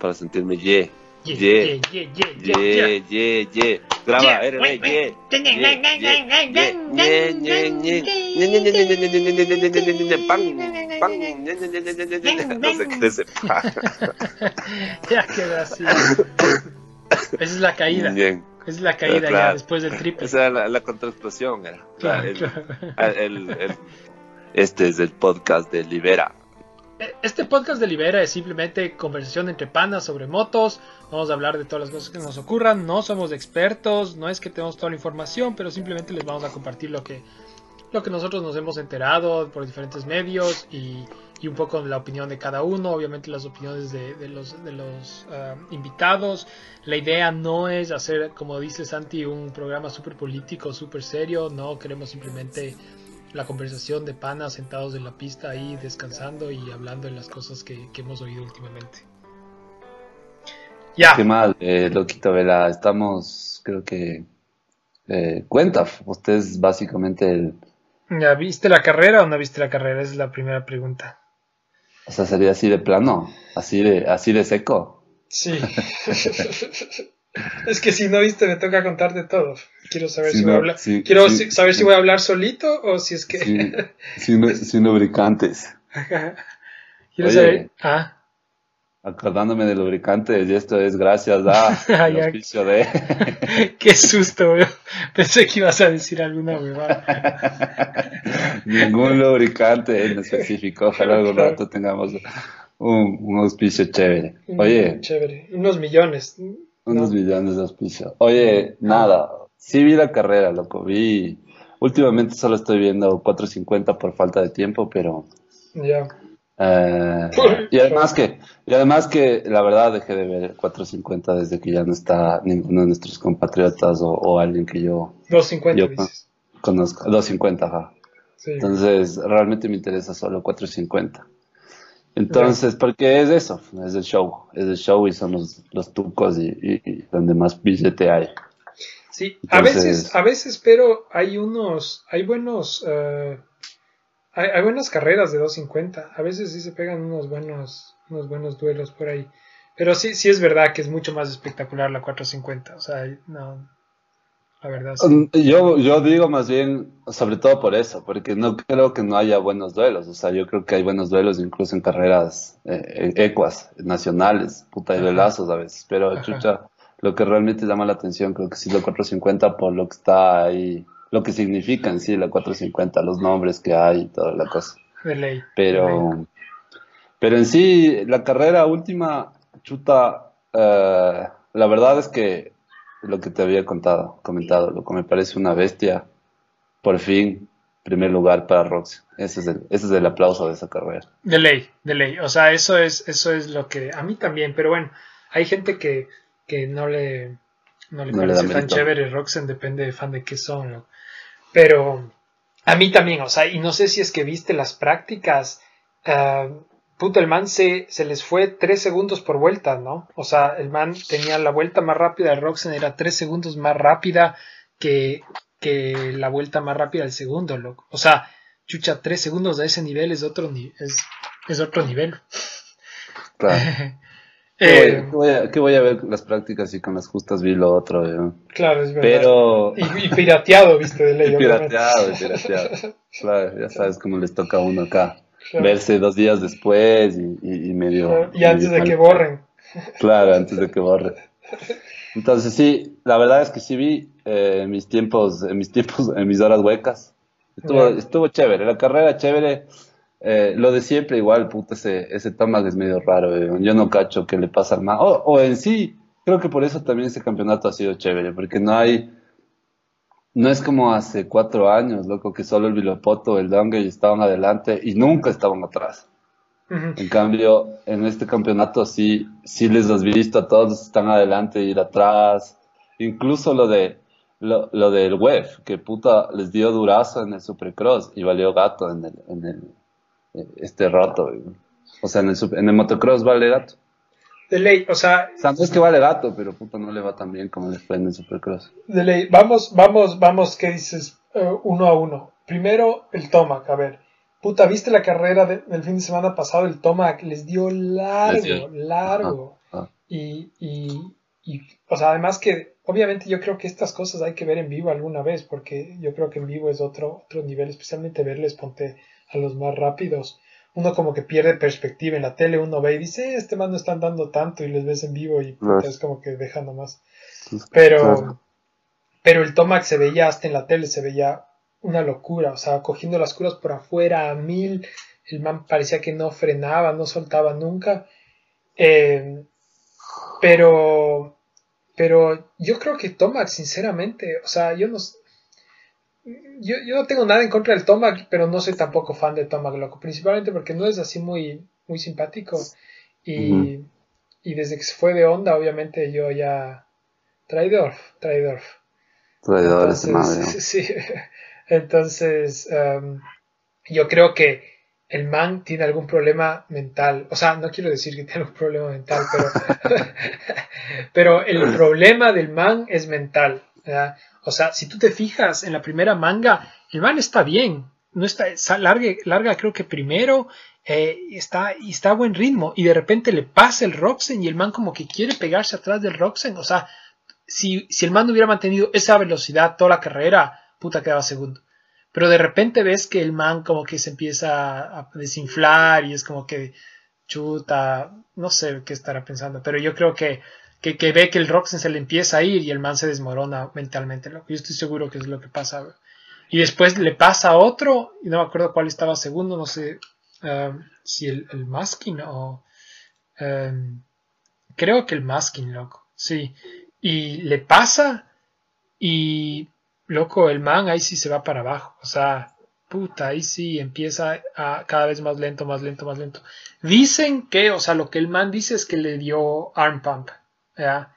para sentirme. Yeah, yeah, yeah, yeah, yeah, yeah, Graba, RB, yeah. No sé qué es Ya queda así. Esa es la caída. Esa es la caída ya después del triple. Esa era la, la contraexplosión. este es el podcast de Libera. Este podcast de Libera es simplemente conversación entre panas sobre motos. Vamos a hablar de todas las cosas que nos ocurran. No somos expertos, no es que tenemos toda la información, pero simplemente les vamos a compartir lo que, lo que nosotros nos hemos enterado por diferentes medios y, un poco la opinión de cada uno. Obviamente las opiniones de, los, de los ah, invitados. La idea no es hacer, como dice Santi, un programa súper político, súper serio. No, queremos simplemente la conversación de panas sentados en la pista ahí descansando y hablando de las cosas que, hemos oído últimamente. Ya. Qué mal, eh, Loquito Vela, estamos, creo que, eh, cuenta, usted es básicamente el... ¿Ya viste la carrera o no viste la carrera? Esa es la primera pregunta. O sea, sería así de plano, así de, así de seco. Sí. Es que si no viste, me toca contarte todo. Quiero saber si, voy a hablar. Quiero saber si voy a hablar solito o si es que. sin, lubricantes. Quiero saber. Ah. Acordándome de lubricantes, y esto es gracias a oficio de. Qué susto, Pensé que ibas a decir alguna huevada. Ningún lubricante en específico. Ojalá algún rato tengamos un, un auspicio chévere. Oye. Chévere. Unos millones. Unos millones de auspicio. Oye, nada, sí vi la carrera, loco, vi... Últimamente solo estoy viendo 450 por falta de tiempo, pero... Ya. Eh, y además que, y además que la verdad dejé de ver 450 desde que ya no está ninguno de nuestros compatriotas o, alguien que yo, 250 conozco. 250, ajá. Entonces realmente me interesa solo 450. Entonces, porque es eso, es el show, es el show y son los, los tucos y, donde más billete hay. Sí, a veces, a veces, pero hay unos, hay buenos, uh, hay, hay, buenas carreras de 250, a veces sí se pegan unos buenos, unos buenos duelos por ahí. Pero sí, sí es verdad que es mucho más espectacular la 450, o sea, no, la verdad. Mm, yo, yo digo más bien, sobre todo por eso, porque no creo que no haya buenos duelos. O sea, yo creo que hay buenos duelos incluso en carreras eh, ecuas, nacionales, puta y velazos a veces. Pero, chucha, lo que realmente llama la atención creo que sí la 450 por lo que está ahí, lo que significa en sí la 450, los nombres que hay y toda la cosa. De ley. Pero, pero en sí, la carrera última, chuta, eh, la verdad es que lo que te había contado, comentado, lo que me parece una bestia. Por fin, primer lugar para Roxy. Ese es el, ese es el aplauso de esa carrera. De ley, de ley. O sea, eso es, eso es lo que a mí también, pero bueno, hay gente que, que no le, no le parece tan chévere Roxen, depende de fan de qué son. Pero a mí también, o sea, y no sé si es que viste las prácticas. Ah, puto, el man se, se les fue tres segundos por vuelta, ¿no? O sea, el man tenía la vuelta más rápida de Roxen, era tres segundos más rápida que, que la vuelta más rápida del segundo, loco. O sea, chucha, tres segundos a ese nivel es otro, es, es otro nivel. Claro. Eh, ¿Qué, voy a, ¿Qué, voy a, ver las prácticas y con las justas vi lo otro. ¿eh? Claro, es verdad. Pero... Y, pirateado, viste, de ley. y pirateado, y pirateado. claro, ya sabes cómo les toca a uno acá verse dos días después y, medio... Y antes de que borren. Claro, antes de que borren. Entonces sí, la verdad es que sí vi eh, mis tiempos, en mis tiempos, en mis horas huecas. Estuvo, estuvo chévere, la carrera chévere. Eh, lo de siempre igual, puta, ese, ese es medio raro. Eh. Yo no cacho qué le pasa al más. o en sí, creo que por eso también ese campeonato ha sido chévere, porque no hay no es como hace cuatro años, loco, que solo el Vilopoto, el Dongue estaban adelante y nunca estaban atrás. En cambio, en este campeonato sí, sí les has visto a todos están adelante, ir atrás. Incluso lo de lo, lo del web, que puta les dio durazo en el Supercross y valió gato en el, en el eh, este rato. O sea, en el, en el motocross vale gato de ley, o sea... O es que vale gato, pero puta no le va tan bien como le fue en el Supercross. De ley, vamos, vamos, vamos, ¿qué dices? Eh, uno a uno. Primero, el Tomac, a ver. Puta, ¿viste la carrera del fin de semana pasado? El Tomac les dio largo, largo. y, y, y, o sea, además que obviamente yo creo que estas cosas hay que ver en vivo alguna vez, porque yo creo que en vivo es otro, otro nivel, especialmente verles, ponte a los más rápidos. Uno como que pierde perspectiva en la tele, uno ve y dice, eh, este más no están dando tanto y les ves en vivo y es como que deja nomás. Pero, pero el Tomac se veía hasta en la tele, se veía una locura, o sea, cogiendo las curas por afuera a mil, el man parecía que no frenaba, no soltaba nunca. Eh, pero, pero yo creo que Tomac, sinceramente, o sea, yo no, yo, yo, no tengo nada en contra del Tomac, pero no soy tampoco fan de Tomac, loco, principalmente porque no es así muy, muy simpático. Y, y desde que se fue de onda, obviamente yo ya... Traidor, traidor. Traidor, Entonces, Sí, entonces um, yo creo que el man tiene algún problema mental. O sea, no quiero decir que tiene algún problema mental, pero, pero el problema del man es mental. O sea, si tú te fijas en la primera manga, el man está bien. No está, larga, larga creo que primero, eh, está, y está a buen ritmo, y de repente le pasa el Roxen y el man como que quiere pegarse atrás del Roxen. O sea, si, si el man hubiera mantenido esa velocidad toda la carrera, puta quedaba segundo. Pero de repente ves que el man como que se empieza a desinflar y es como que chuta, no sé qué estará pensando, pero yo creo que, que, ve que el Roxen se le empieza a ir y el man se desmorona mentalmente. Yo estoy seguro que es lo que pasa. Y después le pasa a otro, y no me acuerdo cuál estaba segundo, no sé um, si el, el Maskin o... Um, creo que el Maskin, loco. Sí. Y le pasa y loco, el man ahí sí se va para abajo. O sea, puta, ahí sí empieza a cada vez más lento, más lento, más lento. Dicen que, o sea, lo que el man dice es que le dio arm pump, ¿ya?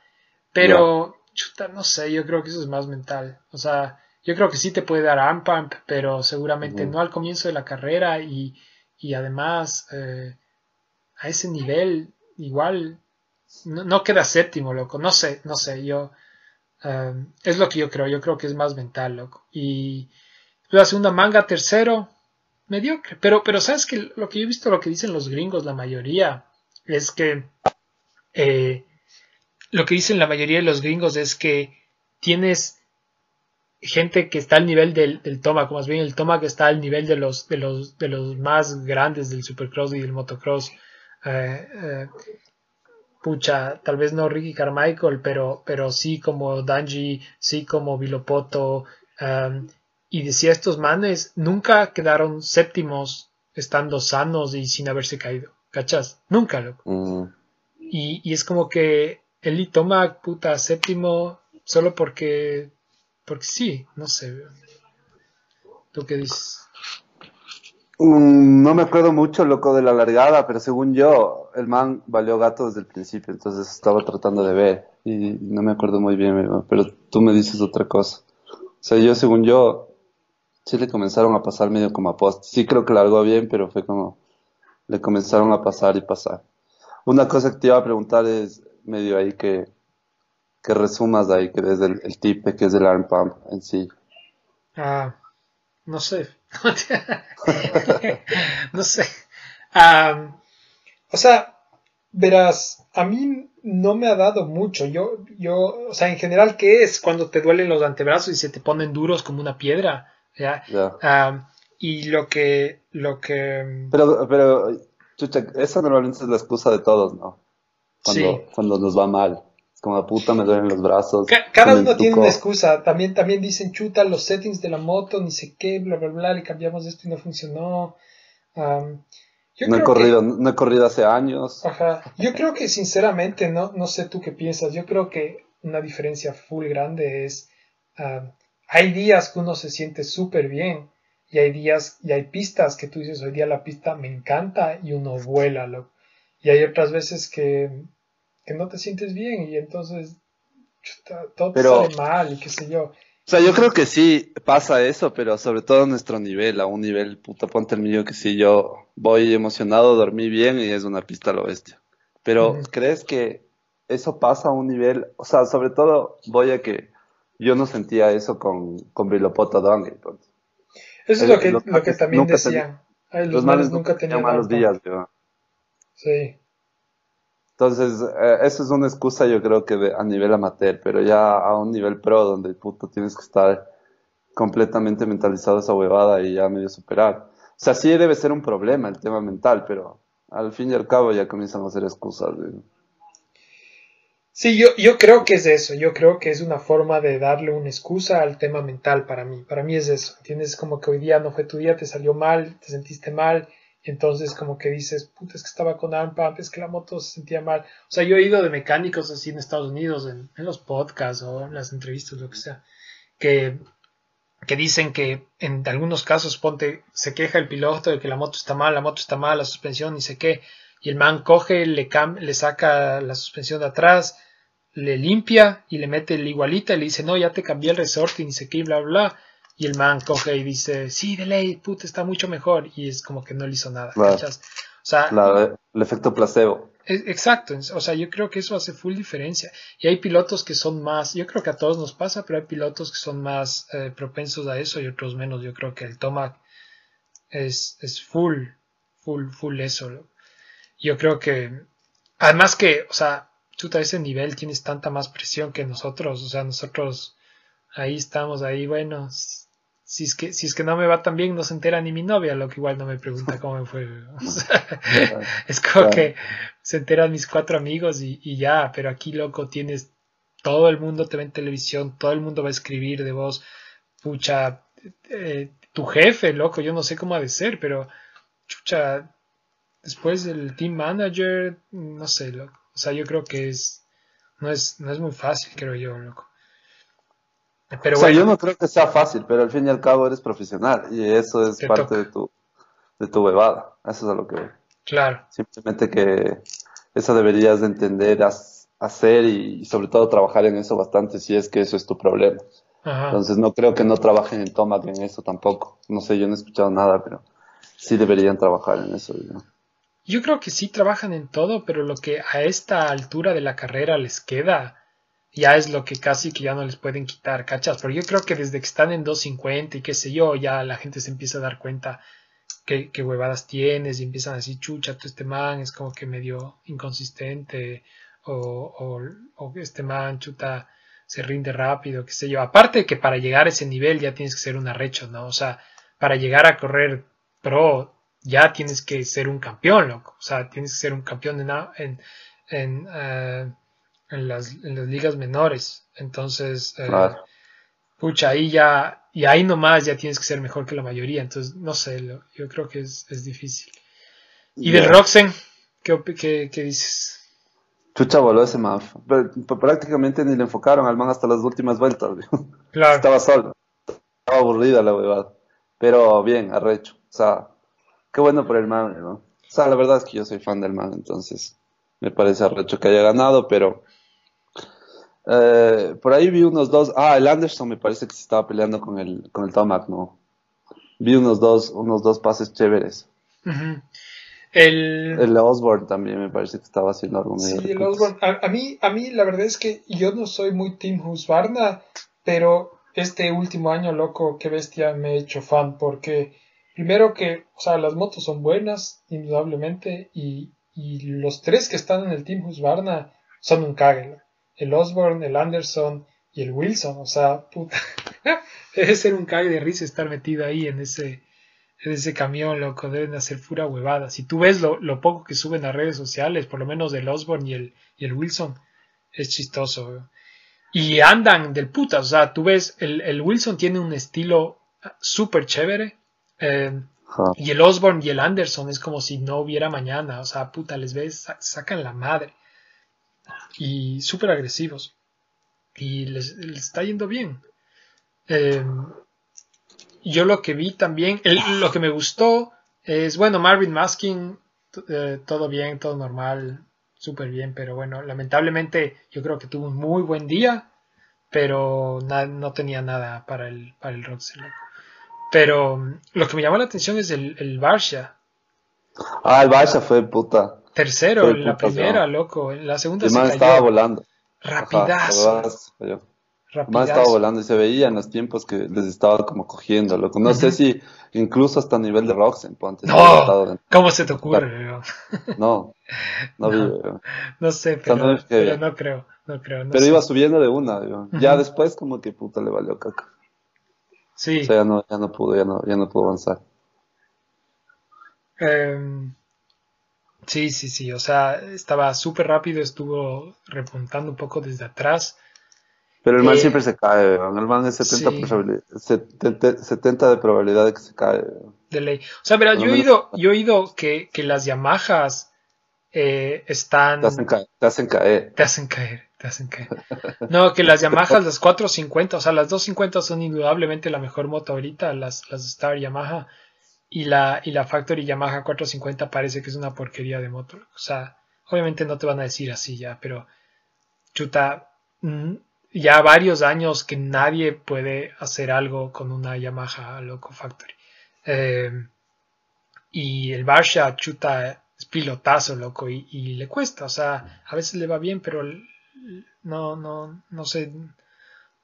Pero, chuta, no sé, yo creo que eso es más mental. O sea, yo creo que sí te puede dar arm pump, pero seguramente no al comienzo de la carrera y, y además eh, a ese nivel igual no, no, queda séptimo, loco. No sé, no sé, yo es lo que yo creo, yo creo que es más mental, loco. Y la segunda manga, tercero, mediocre. Pero, pero sabes que lo que yo he visto, lo que dicen los gringos, la mayoría, es que eh, lo que dicen la mayoría de los gringos es que tienes gente que está al nivel del, del Tomac, más bien el Tomac está al nivel de los, de los, de los más grandes del Supercross y del Motocross. Eh, eh, pucha, tal vez no Ricky Carmichael, pero, pero sí como Danji, sí como Vilopoto, um, y decía estos manes nunca quedaron séptimos estando sanos y sin haberse caído, ¿cachas? Nunca, loco. Mm. Y, y, es como que él toma puta séptimo solo porque, porque sí, no sé. ¿Tú qué dices? Mm, no me acuerdo mucho, loco, de la largada, pero según yo, el man valió gato desde el principio, entonces estaba tratando de ver y no me acuerdo muy bien, pero tú me dices otra cosa. O sea, yo, según yo, sí le comenzaron a pasar medio como a post. Sí creo que largó bien, pero fue como, le comenzaron a pasar y pasar. Una cosa que te iba a preguntar es medio ahí que, que resumas ahí, que desde el, el tip que es el arm pump en sí. Ah, no sé. no sé. o sea, verás, a mí no me ha dado mucho. Yo, yo, o sea, en general, ¿qué es cuando te duelen los antebrazos y se te ponen duros como una piedra? ¿ya? y lo que, lo que. Pero, pero, chucha, esa normalmente es la excusa de todos, ¿no? Cuando, cuando nos va mal como puta me duelen los brazos. cada uno tiene una excusa. También, también dicen chuta los settings de la moto, ni sé qué, bla bla bla, le cambiamos esto y no funcionó. no he corrido, no he corrido hace años. Ajá. Yo creo que sinceramente, no, no sé tú qué piensas, yo creo que una diferencia full grande es hay días que uno se siente súper bien y hay días y hay pistas que tú dices hoy día la pista me encanta y uno vuela y hay otras veces que que no te sientes bien y entonces todo te sale mal y qué sé yo. O sea, yo creo que sí pasa eso, pero sobre todo a nuestro nivel, a un nivel, puta, ponte el mío que si yo voy emocionado, dormí bien y es una pista a lo bestia. Pero, ¿crees que eso pasa a un nivel? O sea, sobre todo voy a que yo no sentía eso con, con Bilopoto Dongle. Eso es lo que, lo que también decían. los, los males nunca tenían malos días, Sí. Entonces, eh, eso es una excusa yo creo que a nivel amateur, pero ya a un nivel pro donde puto tienes que estar completamente mentalizado esa huevada y ya medio superar. O sea, sí debe ser un problema el tema mental, pero al fin y al cabo ya comienzan a ser excusas. Sí, yo, yo creo que es eso, yo creo que es una forma de darle una excusa al tema mental para mí, para mí es eso, ¿entiendes? Como que hoy día no fue tu día, te salió mal, te sentiste mal, entonces como que dices, puta, es que estaba con AMPA, es que la moto se sentía mal. O sea, yo he ido de mecánicos así en Estados Unidos, en, en los podcasts o en las entrevistas, lo que sea, que, que dicen que en algunos casos, ponte, se queja el piloto de que la moto está mal, la moto está mal, la suspensión, ni sé qué, y el man coge, le, le saca la suspensión de atrás, le limpia y le mete el igualita y le dice, no, ya te cambié el resorte y ni sé qué, bla, bla, Y el man coge y dice, sí, de ley, puta, está mucho mejor. Y es como que no le hizo nada. O sea, el efecto placebo. Exacto, o sea, yo creo que eso hace full diferencia. Y hay pilotos que son más, yo creo que a todos nos pasa, pero hay pilotos que son más eh, propensos a eso y otros menos. Yo creo que el Tomac es, es full, full, full eso. Yo creo que, además que, o sea, tú a ese nivel tienes tanta más presión que nosotros, o sea, nosotros ahí estamos, ahí, bueno, si es que, si es que no me va tan bien, no se entera ni mi novia, lo que igual no me pregunta cómo me fue. es como que se enteran mis cuatro amigos y, ya, pero aquí, loco, tienes todo el mundo te ve en televisión, todo el mundo va a escribir de vos, pucha, eh, tu jefe, loco, yo no sé cómo ha de ser, pero, chucha, después el team manager, no sé, loco. O sea, yo creo que es no es, no es muy fácil, creo yo, loco. Pero o sea, yo no creo que sea fácil, pero al fin y al cabo eres profesional y eso es parte de tu, de tu bebada. Eso es a lo que Claro. Simplemente que eso deberías de entender, hacer y, sobre todo trabajar en eso bastante si es que eso es tu problema. Entonces no creo que no trabajen en Tomac en eso tampoco. No sé, yo no he escuchado nada, pero sí deberían trabajar en eso. Yo creo que sí trabajan en todo, pero lo que a esta altura de la carrera les queda ya es lo que casi que ya no les pueden quitar, ¿cachas? Pero yo creo que desde que están en 250 y qué sé yo, ya la gente se empieza a dar cuenta qué, qué huevadas tienes y empiezan a decir, chucha, tú este man es como que medio inconsistente o, este man, chuta, se rinde rápido, qué sé yo. Aparte que para llegar a ese nivel ya tienes que ser un arrecho, ¿no? O sea, para llegar a correr pro ya tienes que ser un campeón, loco. O sea, tienes que ser un campeón en, en, en, eh, en, las, en, las, ligas menores. Entonces, eh, pucha, ahí ya, y ahí nomás ya tienes que ser mejor que la mayoría. Entonces, no sé, yo creo que es, es difícil. ¿Y del Roxen? ¿Qué, qué, qué dices? Chucha voló ese man. Prácticamente ni le enfocaron al man hasta las últimas vueltas. Claro. Estaba solo. Estaba aburrida la huevada. Pero bien, arrecho. O sea, qué bueno por el man, ¿no? O sea, la verdad es que yo soy fan del man, entonces me parece arrecho que haya ganado, pero eh, por ahí vi unos dos. Ah, el Anderson me parece que se estaba peleando con el, con el Tomac, ¿no? Vi unos dos, unos dos pases chéveres. El, el Osborne también me parece que estaba haciendo algo Sí, el Osborne. A, mí, a mí la verdad es que yo no soy muy Team Husqvarna, pero este último año, loco, qué bestia, me he hecho fan porque Primero que, o sea, las motos son buenas, indudablemente, y, y los tres que están en el Team Husqvarna son un cague. El Osborne, el Anderson y el Wilson, o sea, puta. Debe ser un cague de risa estar metido ahí en ese, en ese camión, loco, deben hacer pura huevada. Si tú ves lo, lo, poco que suben a redes sociales, por lo menos del Osborne y el, y el Wilson, es chistoso. Y andan del puta, o sea, tú ves, el, el Wilson tiene un estilo súper chévere, eh, y el Osborne y el Anderson es como si no hubiera mañana. O sea, puta, les ves, sacan la madre. Y súper agresivos. Y les, está yendo bien. Eh, yo lo que vi también, lo que me gustó es, bueno, Marvin Maskin, eh, todo bien, todo normal, súper bien, pero bueno, lamentablemente yo creo que tuvo un muy buen día, pero no tenía nada para el, para el pero mm, lo que me llamó la atención es el, el. Ah, el Barça fue puta. Tercero, en la primera, loco. En la segunda se estaba volando. Rapidazo. Más estaba volando y se veía en los tiempos que les estaba como cogiendo, loco. No sé si incluso hasta a nivel de Roxen, ponte. No, ¿cómo se te ocurre? No, no, vi. No sé, pero, no, creo, no creo. pero iba subiendo de una, ya después como que puta le valió caca. Sí. O sea, ya no, ya no pudo, ya no, ya no pudo avanzar. Em, sí, sí, sí, o sea, estaba súper rápido, estuvo repuntando un poco desde atrás. Pero el man eh, siempre se cae, el man es 70, 70, de probabilidad de que se cae. De ley. O sea, verás, yo he oído, yo he oído que, que las Yamahas eh, están... Te hacen, caer, te hacen caer. Te hacen caer, te hacen caer. No, que las Yamahas, las 450, o sea, las 250 son indudablemente la mejor moto ahorita, las, las Star Yamaha. Y la, y la Factory Yamaha 450 parece que es una porquería de moto. O sea, obviamente no te van a decir así ya, pero chuta, mm, ya varios años que nadie puede hacer algo con una Yamaha Loco Factory. Eh, y el Barsha chuta es pilotazo, loco, y, le cuesta. O sea, a veces le va bien, pero no, no, no sé,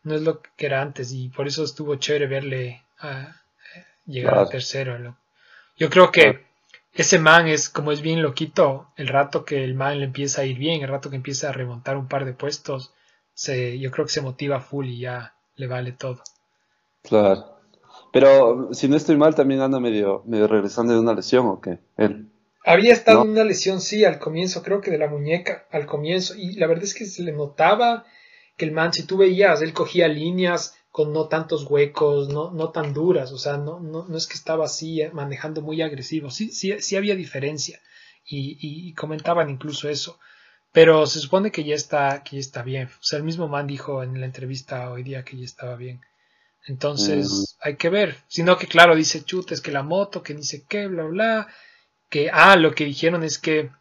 no es lo que era antes. Y por eso estuvo chévere verle a, llegar al tercero. Yo creo que ese man es, como es bien loquito, el rato que el man le empieza a ir bien, el rato que empieza a remontar un par de puestos, se, yo creo que se motiva full y ya le vale todo. Claro. Pero si no estoy mal, también anda medio, medio regresando de una lesión o qué? Él. Había estado en una lesión, sí, al comienzo, creo que de la muñeca, al comienzo. Y la verdad es que se le notaba que el man, si tú veías, él cogía líneas con no tantos huecos, no, no tan duras, o sea, no, no, no es que estaba así eh, manejando muy agresivo, sí, sí, sí había diferencia y, y, comentaban incluso eso, pero se supone que ya está, que ya está bien, o sea, el mismo man dijo en la entrevista hoy día que ya estaba bien, entonces hay que ver, sino que claro, dice chutes que la moto, que dice qué, bla, bla, que, ah, lo que dijeron es que,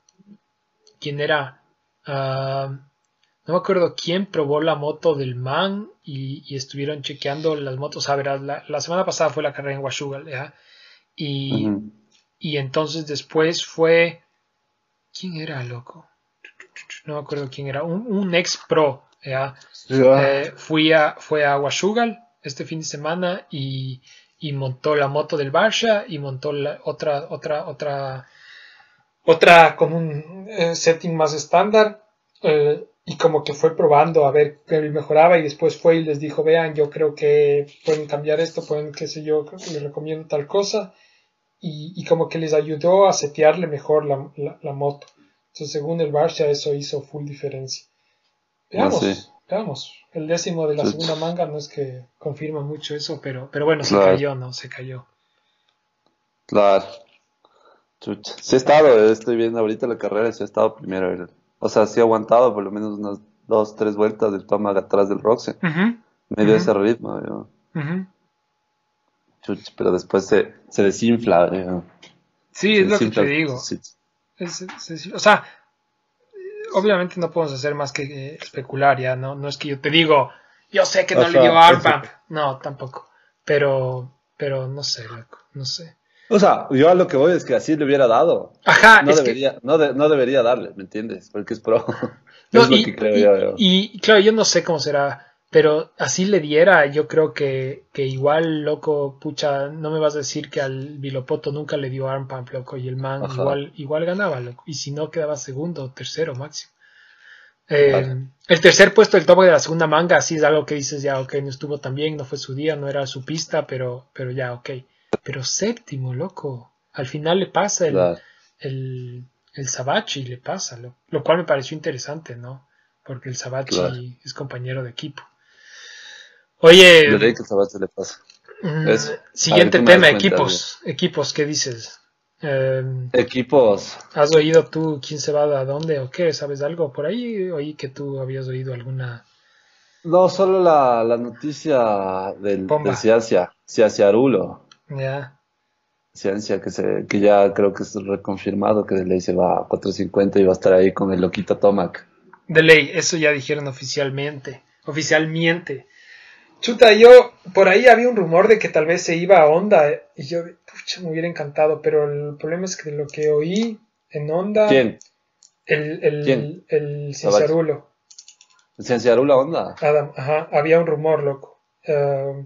¿quién era? Uh, no me acuerdo quién probó la moto del man y, estuvieron chequeando las motos. A ver, la, semana pasada fue la carrera en Washugal, ¿ya? Y, y entonces después fue. ¿Quién era, loco? No me acuerdo quién era. Un, ex pro, ¿ya? Eh, fui a, fue a Washugal este fin de semana y, y montó la moto del Barsha y montó la, otra, otra, otra, otra con un eh, setting más estándar. Eh, y como que fue probando a ver qué mejoraba y después fue y les dijo, vean, yo creo que pueden cambiar esto, pueden, qué sé yo, creo que les recomiendo tal cosa y, y como que les ayudó a setearle mejor la, la, moto. Entonces, según el Barcia, eso hizo full diferencia. Veamos, veamos. El décimo de la segunda manga no es que confirma mucho eso, pero, pero bueno, se cayó, ¿no? Se cayó. Claro. Chucha. Sí he estado, estoy viendo ahorita la carrera, sí he estado primero. O sea, sí ha aguantado por lo menos unas dos, tres vueltas del toma atrás del Roxen. Medio ese ritmo. pero después se, se desinfla. Sí, es lo que te digo. o sea, obviamente no podemos hacer más que eh, especular ya, ¿no? No es que yo te digo, yo sé que no le dio arpa. No, tampoco. Pero, pero no sé, loco, no sé. O sea, yo a lo que voy es que así le hubiera dado. Ajá, no debería, no, no, debería darle, ¿me entiendes? Porque es pro. No, es lo que creo yo, Y claro, yo no sé cómo será, pero así le diera, yo creo que, que igual, loco, pucha, no me vas a decir que al Vilopoto nunca le dio arm pump, loco, y el man igual, igual ganaba, loco, y si no quedaba segundo o tercero máximo. Eh, el tercer puesto del topo de la segunda manga, sí es algo que dices, ya, ok, no estuvo tan bien, no fue su día, no era su pista, pero, pero ya, ok. Pero séptimo, loco. Al final le pasa el, el, el Sabachi, le pasa, lo, lo, cual me pareció interesante, ¿no? Porque el Sabachi es compañero de equipo. Oye. le pasa. Mm, siguiente tema, equipos. Equipos, ¿qué dices? Em, equipos. ¿Has oído tú quién se va a dónde o qué? ¿Sabes algo por ahí? Oí que tú habías oído alguna. No, solo la, la noticia del, de Ciacia, Ciaciarulo. Ya. Ciencia que se, que ya creo que es reconfirmado que de ley se va a 450 y va a estar ahí con el loquito Tomac. De ley, eso ya dijeron oficialmente. Oficialmente. Chuta, yo por ahí había un rumor de que tal vez se iba a Honda y yo, pucha, me hubiera encantado, pero el problema es que lo que oí en Honda. ¿Quién? El, el, ¿Quién? el Cienciarula Honda. Adam, ajá, había un rumor, loco. Eh,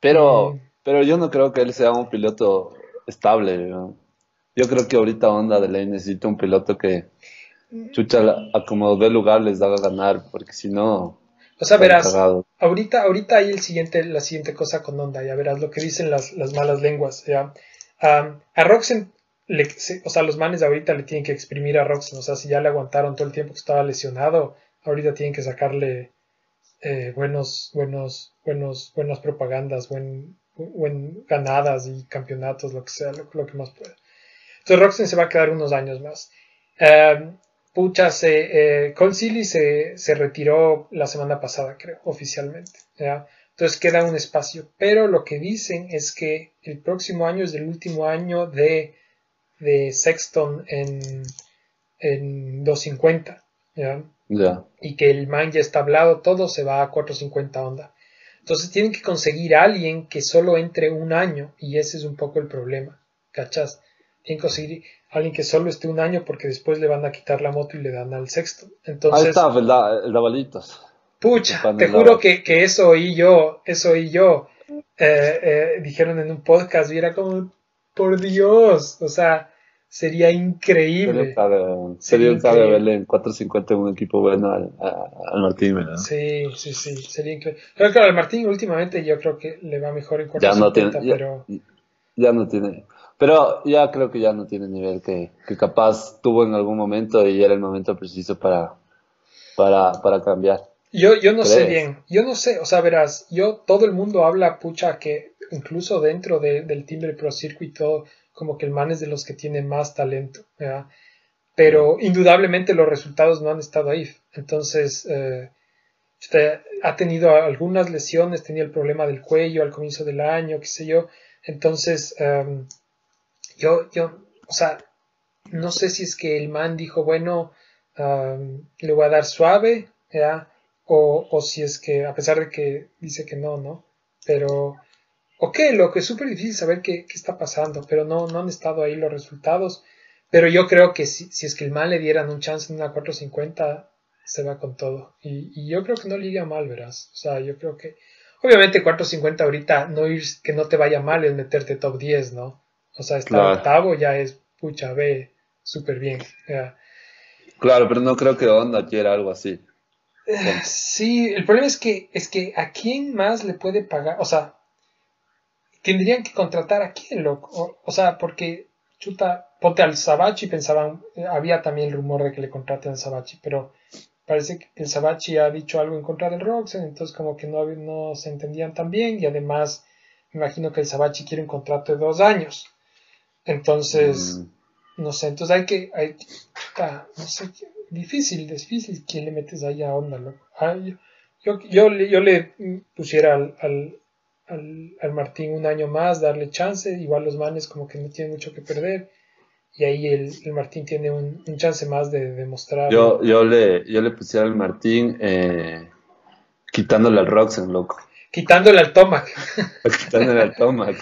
Pero. Pero yo no creo que él sea un piloto estable. ¿no? Yo creo que ahorita Honda de ley necesita un piloto que chucha la- a como dé lugar les haga ganar, porque si no, o sea, verás, cagados. ahorita, ahorita hay el siguiente, la siguiente cosa con Honda, ya verás lo que dicen las, las malas lenguas, ya. Am, a Roxen, le- se- o sea, los manes ahorita le tienen que exprimir a Roxen, o sea, si ya le aguantaron todo el tiempo que estaba lesionado, ahorita tienen que sacarle eh, buenos, buenos, buenos, buenas propagandas, buen, buen ganadas y campeonatos, lo que sea, lo, lo que más pueda. Entonces Roxen se va a quedar unos años más. Am, pucha, se, eh, Concili se, se retiró la semana pasada, creo, oficialmente. ¿ya? Entonces queda un espacio. Pero lo que dicen es que el próximo año es el último año de, de Sexton en, en 250. ¿ya? Ya. y que el man ya está hablado, todo se va a 450 onda. Entonces tienen que conseguir a alguien que solo entre un año y ese es un poco el problema, ¿cachas? Tienen que conseguir a alguien que solo esté un año porque después le van a quitar la moto y le dan al sexto. Ahí está, el, da- el Dabalitos. pucha, te juro que eso oí yo, eso oí yo. Eh, eh, dijeron en un podcast y era como, por Dios, o sea, sería increíble. Sería un increíble. verle en 450 en un equipo bueno al, a- al Martín, ¿verdad? Sí, sí, sí, sería increíble. Pero claro, al Martín últimamente yo creo que le va mejor en Ya no 450, tiene, ya, pero ya no tiene, pero ya creo que ya no tiene nivel que, que capaz tuvo en algún momento y era el momento preciso para, para, para cambiar. yo, yo no sé ¿Crees? bien, yo no sé, o sea, verás, yo, todo el mundo habla, pucha, que incluso dentro de- del Timbre Pro Circuit todo, como que el man es de los que tiene más talento, ¿verdad? Pero indudablemente los resultados no han estado ahí. Entonces, eh, ha tenido algunas lesiones, tenía el problema del cuello al comienzo del año, qué sé yo. Entonces, em, yo, yo, o sea, no sé si es que el man dijo, bueno, am, le voy a dar suave, ¿ya? O, o si es que, a pesar de que dice que no, ¿no? Pero, ok, lo que es súper difícil saber qué, qué está pasando, pero no, no han estado ahí los resultados. Pero yo creo que si, si es que el man le dieran un chance en una 450, se va con todo. Y, y yo creo que no le iría mal, verás. O sea, yo creo que, obviamente 450 ahorita, no ir, que no te vaya mal es meterte top 10, ¿no? O sea, estar Claro. octavo ya es, pucha, ve, súper bien. Claro, pero no creo que Honda quiera algo así. Sí, el problema es que, es que a quién más le puede pagar, o sea, tendrían que contratar a quién, loco. O, o sea, porque, chuta, ponte al Sabachi, pensaban, eh, había también el rumor de que le contraten al Sabachi, pero parece que el Sabachi ha dicho algo en contra del Roxen, entonces como que no, no se entendían tan bien, y además, me imagino que el Sabachi quiere un contrato de dos años. Entonces, Mm, no sé, entonces hay que, hay, chuta, no sé, difícil, difícil quién le metes ahí a onda, loco. Ah, yo, yo, yo le, yo le pusiera al, al, al, al Martín un año más, darle chance, igual los manes como que no tienen mucho que perder, y ahí el, el Martín tiene un, un chance más de demostrar. Yo, yo le, yo le pusiera al Martín eh, quitándole al Roxen, loco. Quitándole al Tomac. quitándole al Tomac.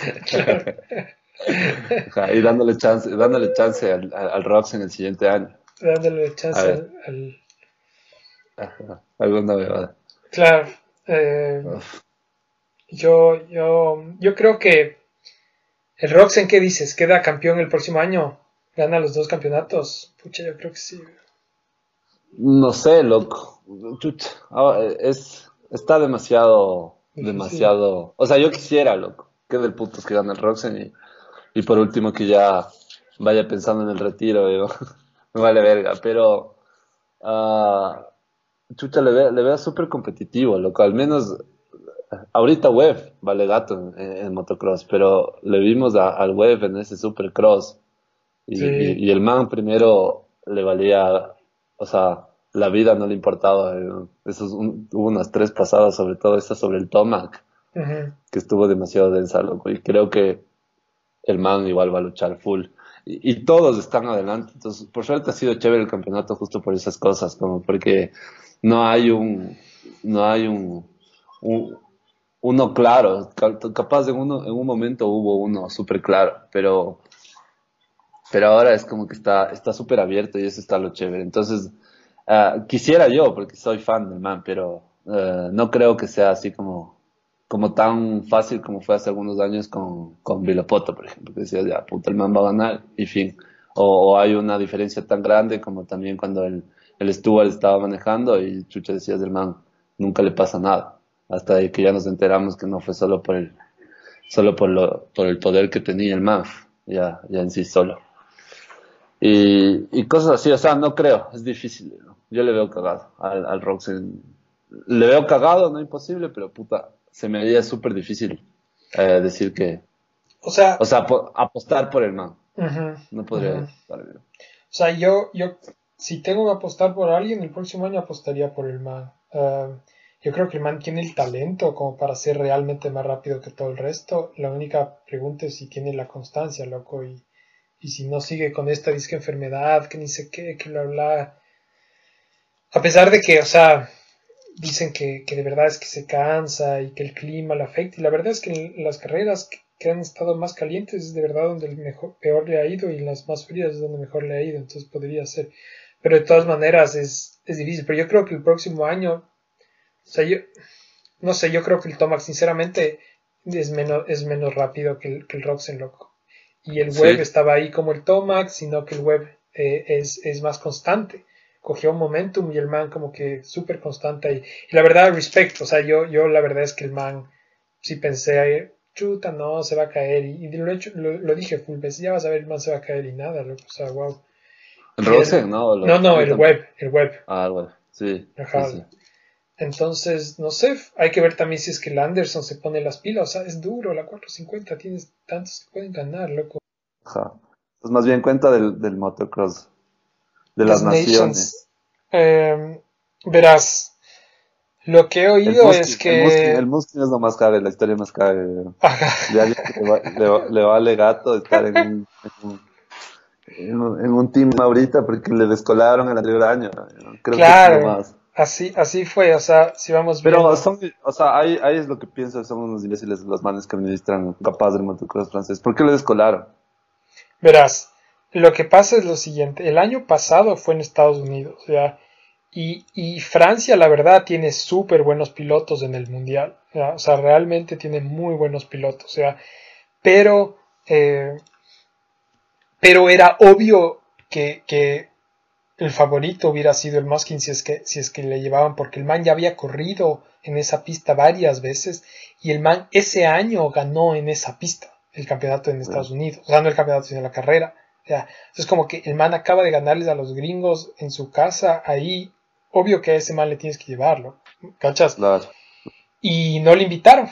Ajá, y dándole chance, dándole chance al, al, al Roxen el siguiente año. dándole chance al, al- Ajá, alguna bebada. Claro. eh, Uf. Yo, yo, yo creo que el Roxen, ¿qué dices? ¿Queda campeón el próximo año? ¿Gana los dos campeonatos? Pucha, yo creo que sí. No sé, loco. Chucha, ah, es, está demasiado, demasiado. O sea, yo quisiera, loco, que del puto que gane el Roxen y, y por último que ya vaya pensando en el retiro, digo. Me vale verga, pero chucha, le veo, le veo súper competitivo, loco. Al menos ahorita Web vale gato en, en motocross, pero le vimos a- al Web en ese supercross y, Sí. y- y el man primero le valía, o sea, la vida no le importaba. eh, Esos, un- hubo unas tres pasadas, sobre todo esta sobre el Tomac, que estuvo demasiado densa, loco. Y creo que el man igual va a luchar full. Y, y todos están adelante. Entonces, por suerte ha sido chévere el campeonato justo por esas cosas, como porque no hay un, no hay un, un- uno claro. Ca- Capaz en uno, en un momento hubo uno súper claro, pero, pero ahora es como que está, súper abierto y eso está lo chévere. Entonces, Ah, quisiera yo, porque soy fan del man, pero eh, no creo que sea así como, como tan fácil como fue hace algunos años con, con Vilopoto, por ejemplo, que decías, ya, puta, el man va a ganar, y fin. O, hay una diferencia tan grande como también cuando el, el Stuart estaba manejando y Chucha decías del man, nunca le pasa nada. Hasta que ya nos enteramos que no fue solo por el, solo por, lo, por el poder que tenía el man, ya, ya en sí solo. Y, y cosas así, o sea, no creo, es difícil. Yo le veo cagado al, al Roxen. Le veo cagado, no imposible, pero puta, se me haría súper difícil eh, decir que. O sea, o sea apostar por el man. no podría. O sea, yo, yo, si tengo que apostar por alguien, el próximo año apostaría por el man. Yo creo que el man tiene el talento como para ser realmente más rápido que todo el resto. La única pregunta es si tiene la constancia, loco, y, y si no sigue con esta disque enfermedad, que ni sé qué, que bla bla. A pesar de que, o sea, dicen que, que, de verdad es que se cansa y que el clima le afecta. Y la verdad es que en las carreras que, han estado más calientes es de verdad donde el mejor, peor le ha ido y las más frías es donde mejor le ha ido. Entonces podría ser. Pero de todas maneras es, es difícil. Pero yo creo que el próximo año, sea, yo no sé, yo creo que el Tomac sinceramente es menos, es menos rápido que el, que el Roxen, loco. Y el web estaba ahí como el Tomac, sino que el web eh, es, es más constante cogió un momentum y el man como que súper constante ahí. Y la verdad, respecto, o sea, yo, yo la verdad es que el man, sí pensé, chuta, no, se va a caer. Y, lo, hecho, lo, dije full ya vas a ver, el man se va a caer y nada, loco, o sea, wow. ¿El Rosen? No, no, no, el web, el web. Ah, el web, sí. Entonces, no sé, hay que ver también si es que el Anderson se pone las pilas, o sea, es duro, la 450, tienes tantos que pueden ganar, loco. Ajá. Pues más bien cuenta del, del motocross de las, naciones. Em, verás, lo que he oído es que. El Muskin, es lo más caro, la historia más cara. le, vale gato estar en un, en un, team ahorita porque le descolaron el anterior año. Creo claro. Así, así fue, o sea, si vamos Pero son, o sea, ahí, ahí es lo que pienso, son unos imbéciles los manes que administran capaz del motocross francés. ¿Por qué le descolaron? Verás, lo que pasa es lo siguiente, el año pasado fue en Estados Unidos, ¿ya? Y, y Francia, la verdad, tiene súper buenos pilotos en el Mundial, o sea, realmente tiene muy buenos pilotos, sea, pero, eh, pero era obvio que, que, el favorito hubiera sido el Muskin si es, que, si es que le llevaban, porque el man ya había corrido en esa pista varias veces y el man ese año ganó en esa pista el campeonato en Estados Unidos, o sea, no el campeonato, sino la carrera. Ya. Es como que el man acaba de ganarles a los gringos en su casa, ahí, obvio que a ese man le tienes que llevarlo, ¿cachas? Y no le invitaron.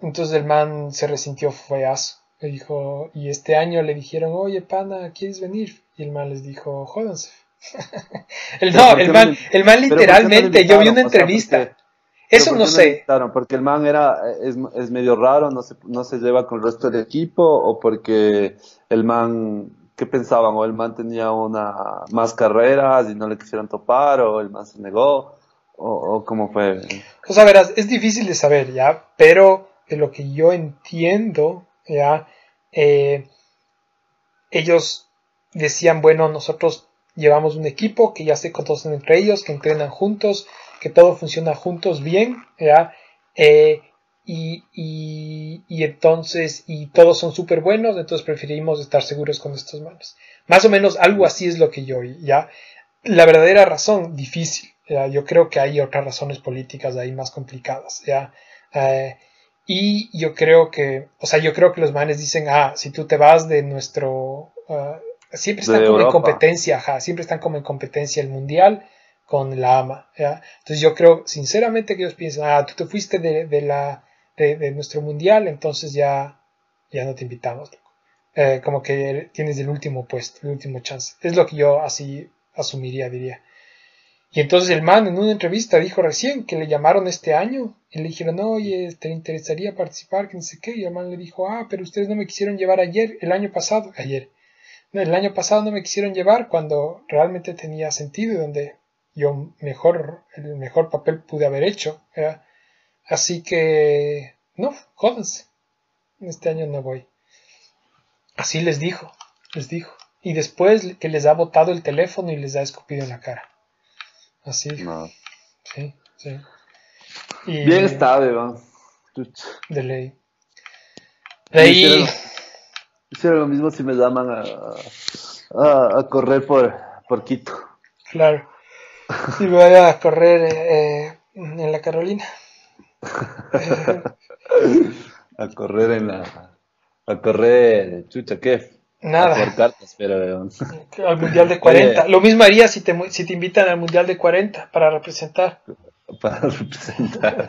Entonces el man se resintió feazo. Le dijo, y este año le dijeron, oye, pana, ¿quieres venir? Y el man les dijo, jódanse. No, el man, el man literalmente, yo vi una entrevista. Eso no sé. Claro, porque el man era, es, es medio raro, no se, no se lleva con el resto del equipo, o porque el man ¿qué pensaban? ¿O el man tenía una más carreras y no le quisieron topar? ¿O el man se negó? ¿O, cómo fue? O sea, verás, es difícil de saber, ¿ya? Pero de lo que yo entiendo, ¿ya? Eh, ellos decían, bueno, nosotros llevamos un equipo que ya se conocen entre ellos, que entrenan juntos, que todo funciona juntos bien, ¿ya? Eh, y, y, entonces, y todos son súper buenos, entonces preferimos estar seguros con estos manos. Más o menos algo así es lo que yo oí, ¿ya? La verdadera razón, difícil, yo creo que hay otras razones políticas ahí más complicadas, ¿ya? Eh, y yo creo que, o sea, yo creo que los manes dicen, ah, si tú te vas de nuestro, uh, siempre están como en competencia, ajá, siempre están como en competencia el mundial con la AMA, ¿ya? Entonces yo creo, sinceramente, que ellos piensan, ah, tú te fuiste de, de la, de, nuestro mundial, entonces ya, ya no te invitamos. Eh, como que tienes el último puesto, el último chance. Es lo que yo así asumiría, diría. Y entonces el man en una entrevista dijo recién que le llamaron este año y le dijeron, oye, ¿te interesaría participar? Que no sé qué. Y el man le dijo, ah, pero ustedes no me quisieron llevar ayer, el año pasado, ayer. El año pasado no me quisieron llevar cuando realmente tenía sentido y donde yo mejor, el mejor papel pude haber hecho. Así que, no, jódanse. Este año no voy. Así les dijo, les dijo. Y después que les ha botado el teléfono y les ha escupido en la cara. Así. No. Sí, sí. Bien estable, va. De ley. De ahí. Hicieron, lo mismo si me llaman a, a, a correr por, por Quito. Claro. Y me voy a correr eh, en la Carolina. a correr en la. A correr, chucha, ¿qué? Nada. A cartas, pero. Al Mundial de 40. Lo mismo haría si te, si te invitan al Mundial de 40 para representar. Para representar.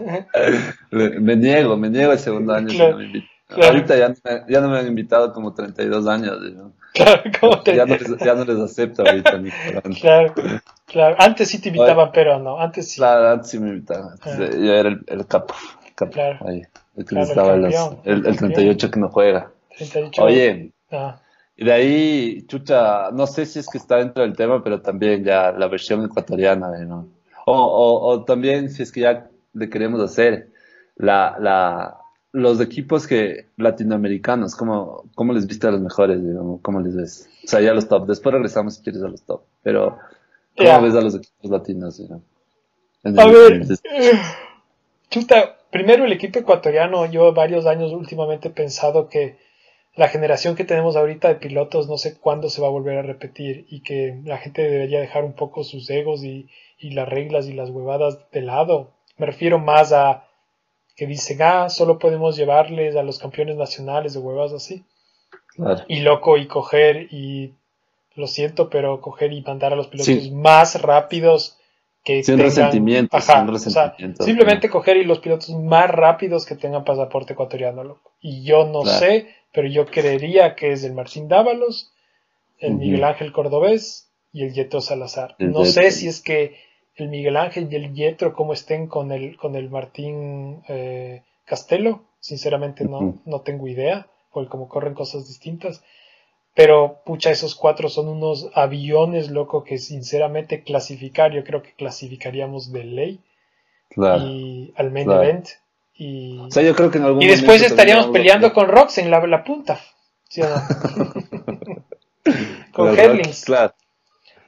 me niego, me niego el segundo año si no me invitan. Ahorita ya, ya, no me han invitado como 32 años. ¿no? Claro, ¿cómo te... ya, no les, ya no les acepto ahorita. Ni claro, claro. Antes sí te invitaban, pero no. Antes sí. Claro, antes sí me invitaban. Ah. Yo era el, el capo. El capo claro. ahí. El que claro, estaba el, los, el, el, 38 que no juega. 38. Oye. Ah. Y de ahí, chucha, no sé si es que está dentro del tema, pero también ya la versión ecuatoriana, ¿no? O, o, o también si es que ya le queremos hacer la, la, los equipos que latinoamericanos, ¿cómo, cómo les viste a los mejores? ¿Cómo les ves? O sea, ya los top. Después regresamos si quieres a los top. Pero, ¿cómo ves a los equipos latinos? a ver, chuta, primero el equipo ecuatoriano, yo varios años últimamente he pensado que la generación que tenemos ahorita de pilotos no sé cuándo se va a volver a repetir y que la gente debería dejar un poco sus egos y, y las reglas y las huevadas de lado. Me refiero más a que dicen, ah, solo podemos llevarles a los campeones nacionales de huevas así. Y loco, y coger, y lo siento, pero coger y mandar a los pilotos más rápidos que sin resentimiento, simplemente coger y los pilotos más rápidos que tengan pasaporte ecuatoriano, loco. Y yo no sé, pero yo creería que es el Martín Dávalos, el Miguel Ángel Cordobés y el Yeto Salazar. no sé si es que el Miguel Ángel y el Yetro cómo estén con el, con el Martín eh, Castelo. Sinceramente no, no tengo idea, porque como corren cosas distintas. Pero, pucha, esos cuatro son unos aviones, loco, que sinceramente clasificar, yo creo que clasificaríamos de ley. Y al main event. Y, o sea, yo creo que en algún y después estaríamos peleando con Rox en la, la punta. ¿Sí o no? con Herlings. Claro.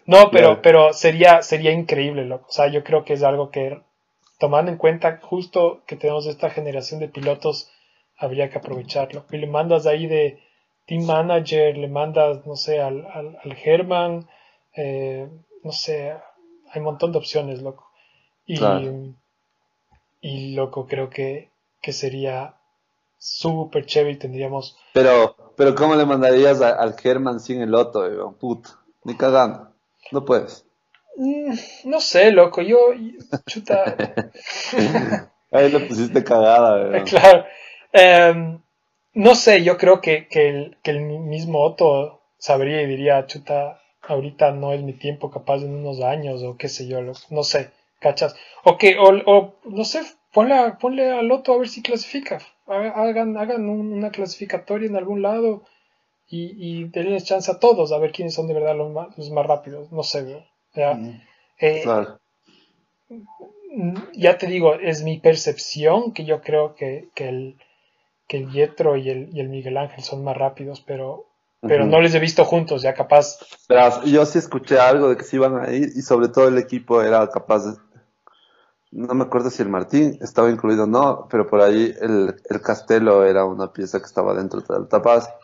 No, pero, pero sería, sería increíble, loco. O sea, yo creo que es algo que, tomando en cuenta justo que tenemos esta generación de pilotos, habría que aprovecharlo. Y le mandas ahí de team manager, le mandas, no sé, al, al, al Herman, eh, no sé, hay un montón de opciones, loco. Y, y loco, creo que, que sería súper chévere y tendríamos... Pero, pero ¿cómo le mandarías al Herman sin el Otto, puto? Ni cagando. No puedes. Mm, no sé, loco, yo, chuta. Ahí le pusiste cagada, ¿verdad? Claro. Em, no sé, yo creo que, que, el, mismo Otto sabría y diría, chuta, ahorita no es mi tiempo, capaz en unos años o qué sé yo, no sé, ¿cachas? O que, o, no sé, ponle, ponle al Otto a ver si clasifica. Hagan, hagan una clasificatoria en algún lado y, y denles chance a todos a ver quiénes son de verdad los más, los más rápidos. No sé, ¿ya? Eh, ya te digo, es mi percepción que yo creo que, que el, que el Yetro y el, y el Miguel Ángel son más rápidos, pero, pero no les he visto juntos, ya capaz. Pero yo sí escuché algo de que se iban a ir y sobre todo el equipo era capaz de... No me acuerdo si el Martín estaba incluido o no, pero por ahí el, el Castelo era una pieza que estaba dentro. Tal,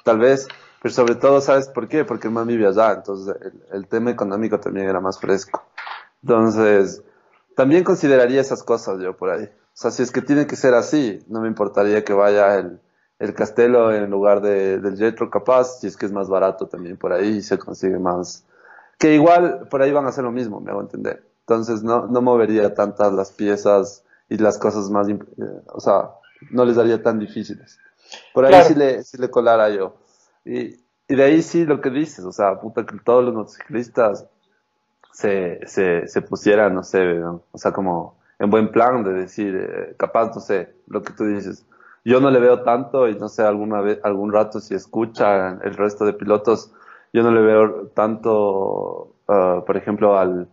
tal vez pero sobre todo, ¿sabes por qué? Porque el man vive allá, entonces el, tema económico también era más fresco. Entonces, también consideraría esas cosas yo por ahí. O sea, si es que tiene que ser así, no me importaría que vaya el, el Castelo en lugar de, del Jetro capaz, si es que es más barato también por ahí y se consigue más. Que igual por ahí van a hacer lo mismo, me hago entender. Entonces no, no movería tantas las piezas y las cosas más, eh, o sea, no les daría tan difíciles. Por ahí sí, le, sí le colara yo. Y, y de ahí sí lo que dices, o sea, puta que todos los motociclistas se, se, se pusieran, no sé, o sea, como en buen plan de decir, eh, capaz, no sé, lo que tú dices. Yo no le veo tanto y no sé, alguna vez, algún rato si escuchan el resto de pilotos, yo no le veo tanto, uh, por ejemplo, al,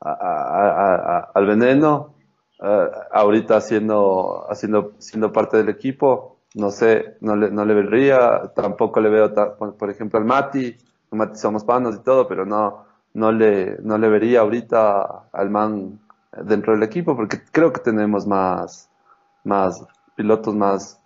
a, a, a, al veneno, uh, ahorita haciendo, haciendo, siendo parte del equipo, no sé, no le, no le vería, tampoco le veo, por, ejemplo, al Mati, Mati somos panos y todo, pero no, no le, no le vería ahorita al man dentro del equipo, porque creo que tenemos más, más pilotos más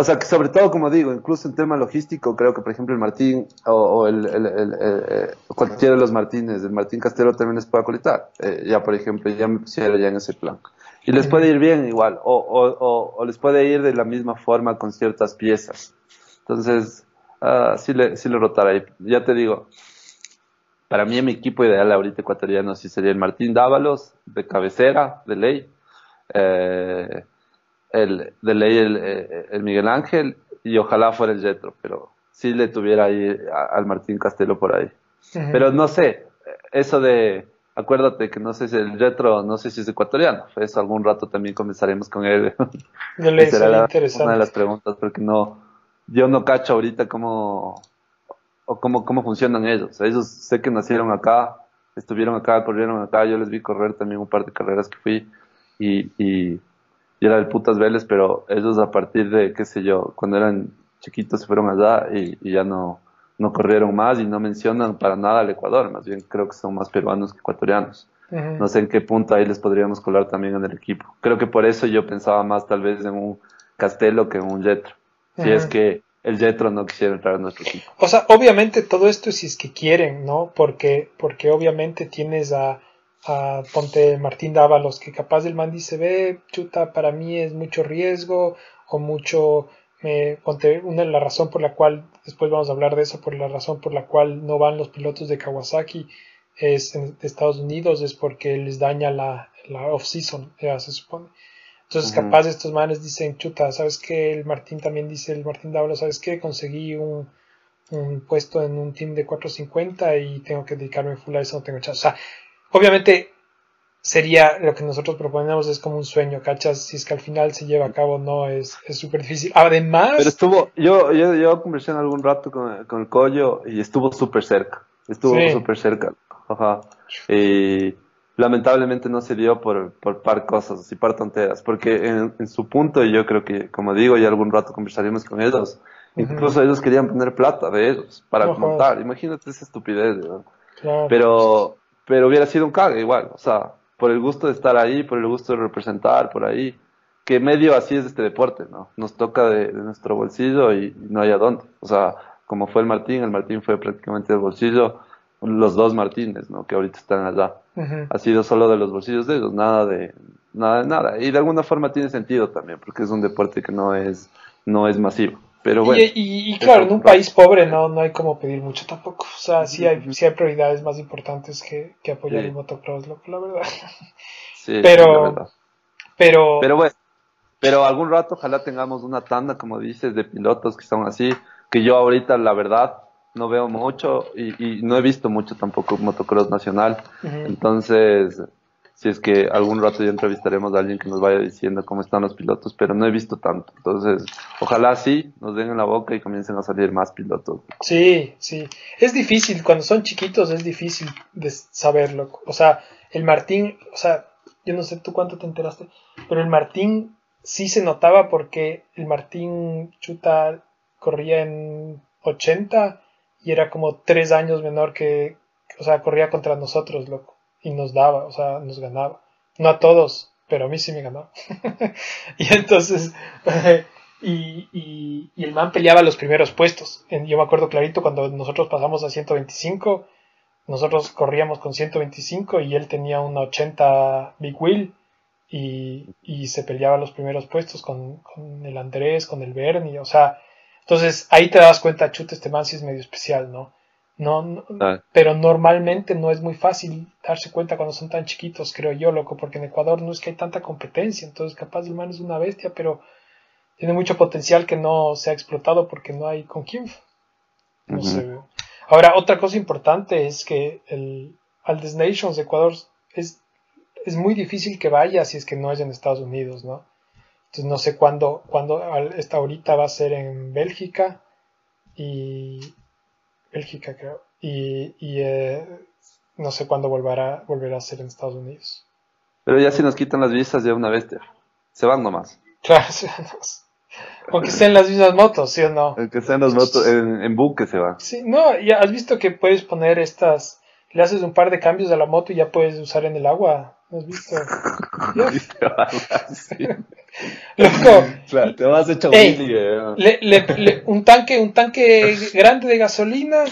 o sea, que sobre todo, como digo, incluso en tema logístico, creo que, por ejemplo, el Martín o, el, eh, cualquiera de los Martínez, el Martín Castelo también les puede acolitar. Eh, ya, por ejemplo, ya me pusiera ya en ese plan. Y les puede ir bien igual, o, o, les puede ir de la misma forma con ciertas piezas. Entonces, uh, sí, le, sí le rotará ahí. Ya te digo, para mí mi equipo ideal ahorita ecuatoriano sí sería el Martín Dávalos, de cabecera, de ley. Eh, el, de ley eh, el, Miguel Ángel y ojalá fuera el Jetro, pero sí le tuviera ahí al Martín Castelo por ahí. Pero no sé, eso de, acuérdate que no sé si el Jetro, no sé si es ecuatoriano, eso algún rato también comenzaremos con él. No le será interesante. una de las preguntas, porque no, yo no cacho ahorita cómo, o cómo, cómo funcionan ellos. Ellos sé que nacieron acá, estuvieron acá, corrieron acá, yo les vi correr también un par de carreras que fui y, y y era del putas Vélez, pero ellos a partir de, qué sé yo, cuando eran chiquitos se fueron allá y, ya no, no corrieron más y no mencionan para nada al Ecuador, más bien creo que son más peruanos que ecuatorianos. No sé en qué punto ahí les podríamos colar también en el equipo. Creo que por eso yo pensaba más tal vez en un Castelo que en un Jetro. Si es que el Jetro no quisiera entrar en nuestro equipo. O sea, obviamente todo esto si es que quieren, ¿no? Porque, porque obviamente tienes a, a ponte Martín Dávalos, que capaz el man dice, ve, chuta, para mí es mucho riesgo o mucho, me, ponte una la razón por la cual, después vamos a hablar de eso, por la razón por la cual no van los pilotos de Kawasaki es en, Estados Unidos es porque les daña la, la off-season, ya se supone. Entonces, capaz estos manes dicen, chuta, ¿sabes qué? El Martín también dice, el Martín Dávalos, ¿sabes qué? Conseguí un, un puesto en un team de 450 y tengo que dedicarme full a eso, no tengo chance. O sea, Obviamente sería lo que nosotros proponemos es como un sueño, ¿cachas? Si es que al final se lleva a cabo, no, es súper difícil. Además... Pero estuvo, yo, yo, yo conversé en algún rato con, con el Collo y estuvo súper cerca, estuvo súper cerca. Ajá. Y lamentablemente no se dio por, por par cosas y par tonteras, porque en, su punto, y yo creo que, como digo, ya algún rato conversaremos con ellos, incluso ellos querían poner plata de ellos para montar, imagínate esa estupidez, Pero pero hubiera sido un cague igual, o sea, por el gusto de estar ahí, por el gusto de representar, por ahí, que medio así es este deporte, ¿no? Nos toca de, nuestro bolsillo y, no hay a dónde, o sea, como fue el Martín, el Martín fue prácticamente del bolsillo, los dos Martínez, ¿no? Que ahorita están allá. Ha sido solo de los bolsillos de ellos, nada de, nada de nada. Y de alguna forma tiene sentido también, porque es un deporte que no es, no es masivo. Pero bueno, y, claro, en un país pobre no, no hay como pedir mucho tampoco. O sea, sí hay, sí hay prioridades más importantes que, que apoyar el motocross, la verdad. Sí, pero, pero, pero bueno, pero algún rato ojalá tengamos una tanda, como dices, de pilotos que son así, que yo ahorita la verdad no veo mucho y, y no he visto mucho tampoco motocross nacional. Entonces, si es que algún rato ya entrevistaremos a alguien que nos vaya diciendo cómo están los pilotos, pero no he visto tanto. Entonces, ojalá sí nos den en la boca y comiencen a salir más pilotos. Sí, sí. Es difícil, cuando son chiquitos es difícil de saberlo. O sea, el Martín, o sea, yo no sé tú cuánto te enteraste, pero el Martín sí se notaba porque el Martín Chuta corría en 80 y era como tres años menor que, o sea, corría contra nosotros, loco y nos daba, o sea, nos ganaba. No a todos, pero a mí sí me ganaba. y entonces, y, y, y, el man peleaba los primeros puestos. Yo me acuerdo clarito cuando nosotros pasamos a 125, nosotros corríamos con 125 y él tenía una 80 Big Wheel y, y se peleaba los primeros puestos con, el Andrés, con el Bernie, o sea, entonces ahí te das cuenta, chute, este man sí es medio especial, ¿no? No, ah. pero normalmente no es muy fácil darse cuenta cuando son tan chiquitos, creo yo, loco, porque en Ecuador no es que hay tanta competencia, entonces capaz el man es una bestia, pero tiene mucho potencial que no se ha explotado porque no hay con quién. No sé. Ahora, otra cosa importante es que el Aldes Nations de Ecuador es, es muy difícil que vaya si es que no es en Estados Unidos, ¿no? Entonces no sé cuándo, cuándo esta ahorita va a ser en Bélgica y Bélgica, creo. Y, y eh, no sé cuándo volverá, volverá a ser en Estados Unidos. Pero ya si nos quitan las visas, ya una bestia. Se van nomás. Claro, se van nomás. Aunque estén las mismas motos, ¿sí o no? Aunque sean las motos, en, buque se van. Sí, no, ya has visto que puedes poner estas, le haces un par de cambios a la moto y ya puedes usar en el agua. ¿No has visto? Loco. Claro, te vas hecho Ey, eh. Le- le- le- un tanque, un tanque grande de gasolina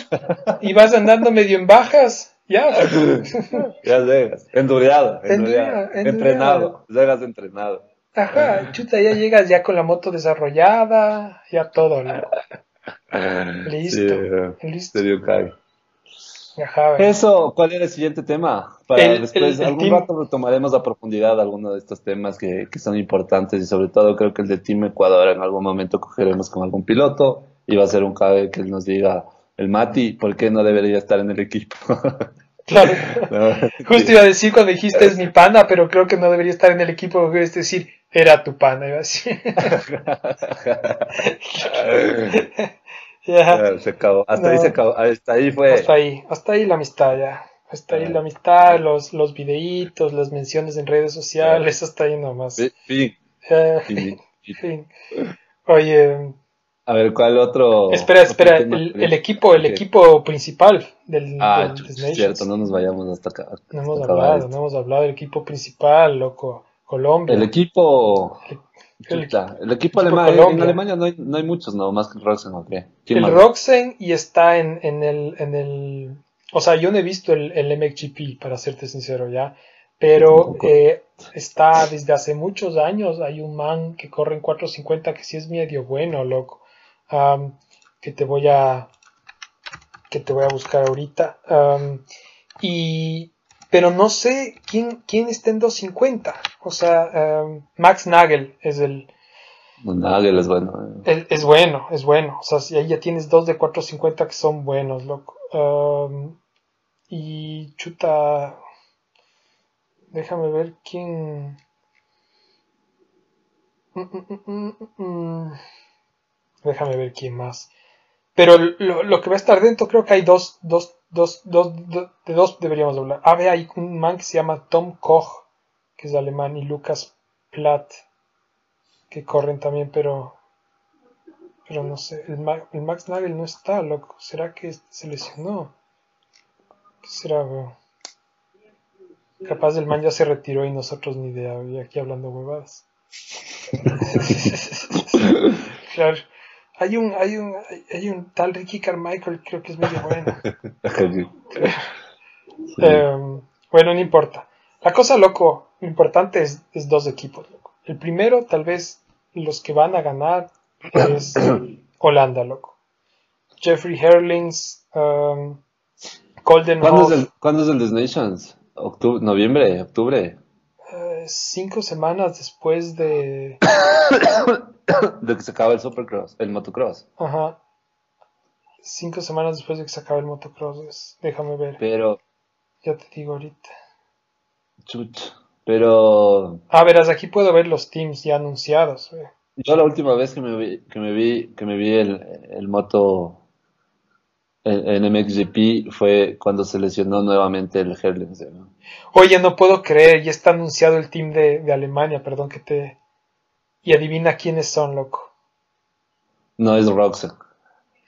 y vas andando medio en bajas. Ya. Ya llegas. Enduriado, enduriado. enduriado. Entrenado. Llegas entrenado. Ajá, chuta, ya llegas ya con la moto desarrollada, ya todo. ¿no? Listo. Sí, eh, Listo. Ajá. Eso, ¿cuál era el siguiente tema? Para El- después, el- el algún team- rato retomaremos a profundidad algunos de estos temas que, que son importantes y sobre todo creo que el de Team Ecuador en algún momento cogeremos con algún piloto y va a ser un cabe que nos diga el Mati, ¿por qué no debería estar en el equipo? Claro. No, Justo iba a decir cuando dijiste es mi pana, pero creo que no debería estar en el equipo, deberías decir era tu pana, iba a decir. Ya, se acabó. Hasta ahí No. se acabó. Hasta ahí fue. Hasta ahí, hasta ahí la amistad ya. Hasta ahí la amistad, los, los videitos, las menciones en redes sociales, hasta ahí nomás. Fi- Fin. Eh, Fin. Fin. Oye, A ver, ¿cuál otro? espera, otro espera, tema el, el equipo, el Ok. equipo principal del, Ah, del Desnations. cierto, no nos vayamos hasta acá. No hemos hasta hablado, no hemos hablado del equipo principal, loco. Colombia. El equipo. El- chuta, el equipo alemán. En Colombia. Alemania no hay, no hay muchos, no, más que Rosen, ¿o qué? ¿Quién el más? Roxen y está en, en el, en el. O sea, yo no he visto el, el MXGP, para serte sincero, ya. Pero eh, está desde hace muchos años. Hay un man que corre en 450 que sí es medio bueno, loco. Que te voy a. Que te voy a buscar ahorita. Y. Pero no sé quién, quién está en 250. O sea, am, Max Nagel es el, Nagel es bueno. eh. es, es bueno, es bueno. O sea, si ahí ya tienes dos de 450 que son buenos, loco. Um, y chuta. Déjame ver quién. Mm, mm, mm. Déjame ver quién más. Pero lo, lo que va a estar dentro, creo que hay dos, dos, dos, dos, do- de dos deberíamos hablar. Ah, ve, hay un man que se llama Tom Koch, que es alemán, y Lucas Platt, que corren también, pero pero no sé, el, Ma- el Max Nagel no está, loco. ¿Será que se lesionó? ¿Qué será, bro? Capaz el man ya se retiró y nosotros ni idea, y aquí hablando huevadas. claro. Hay un, hay un, hay, un tal Ricky Carmichael, creo que es medio bueno. Eh, bueno, no importa. La cosa, loco, lo importante es, es dos equipos, loco. El primero, tal vez, los que van a ganar es Holanda, loco. Jeffrey Herlings, um, Golden ¿Cuándo es el, ¿cuándo es el Des Nations? Octubre, noviembre, octubre. eh, cinco semanas después de... De que se acaba el Supercross, el motocross. Ajá. Cinco semanas después de que se acabe el motocross. Déjame ver. Pero, Ya te digo ahorita. chuch, pero Ah, verás, aquí puedo ver los teams ya anunciados. güey. yo la última vez que me vi, que me vi, que me vi el, el moto en, en MXGP fue cuando se lesionó nuevamente el Herlings. ¿no? Oye, no puedo creer, ya está anunciado el team de, de Alemania, perdón que te... Y adivina quiénes son, loco. No es Roxen.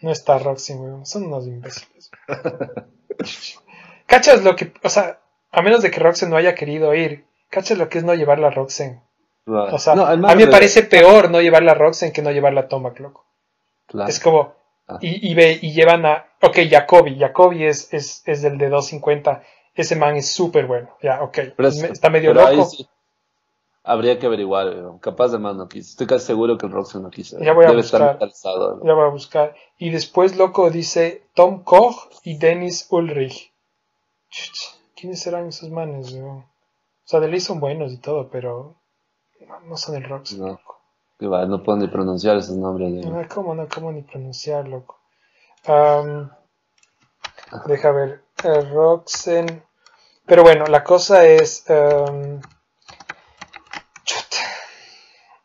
No está Roxy, weón. Son unos imbéciles. ¿Cachas lo que... O sea, a menos de que Roxen no haya querido ir, ¿cachas lo que es no llevarla a Roxen? O sea, No, a mí me parece peor no llevarla a Roxen que no llevarla a Tomac, loco. Claro. Es como... Ah. Y, y ve, y llevan a... Ok, Jacobi. Jacobi es, es, es del de 250. Ese man es súper bueno. Ya, ok. Pero es- Me- está medio pero ahí loco. sí habría que averiguar, capaz de más no quiso. Estoy casi seguro que el Roxen no quiso. Ya voy a Debe buscar. ¿no? Ya voy a buscar. Y después, loco, dice Tom Koch y Dennis Ulrich. ¿Quiénes serán esos manes, weón? O sea, de ley son buenos y todo, pero no, no son el Rox. No. Que va, no puedo ni pronunciar esos nombres. de- No, ¿cómo no? ¿Cómo ni pronunciar, loco? Deja ver. eh, Roxen. Pero bueno, la cosa es.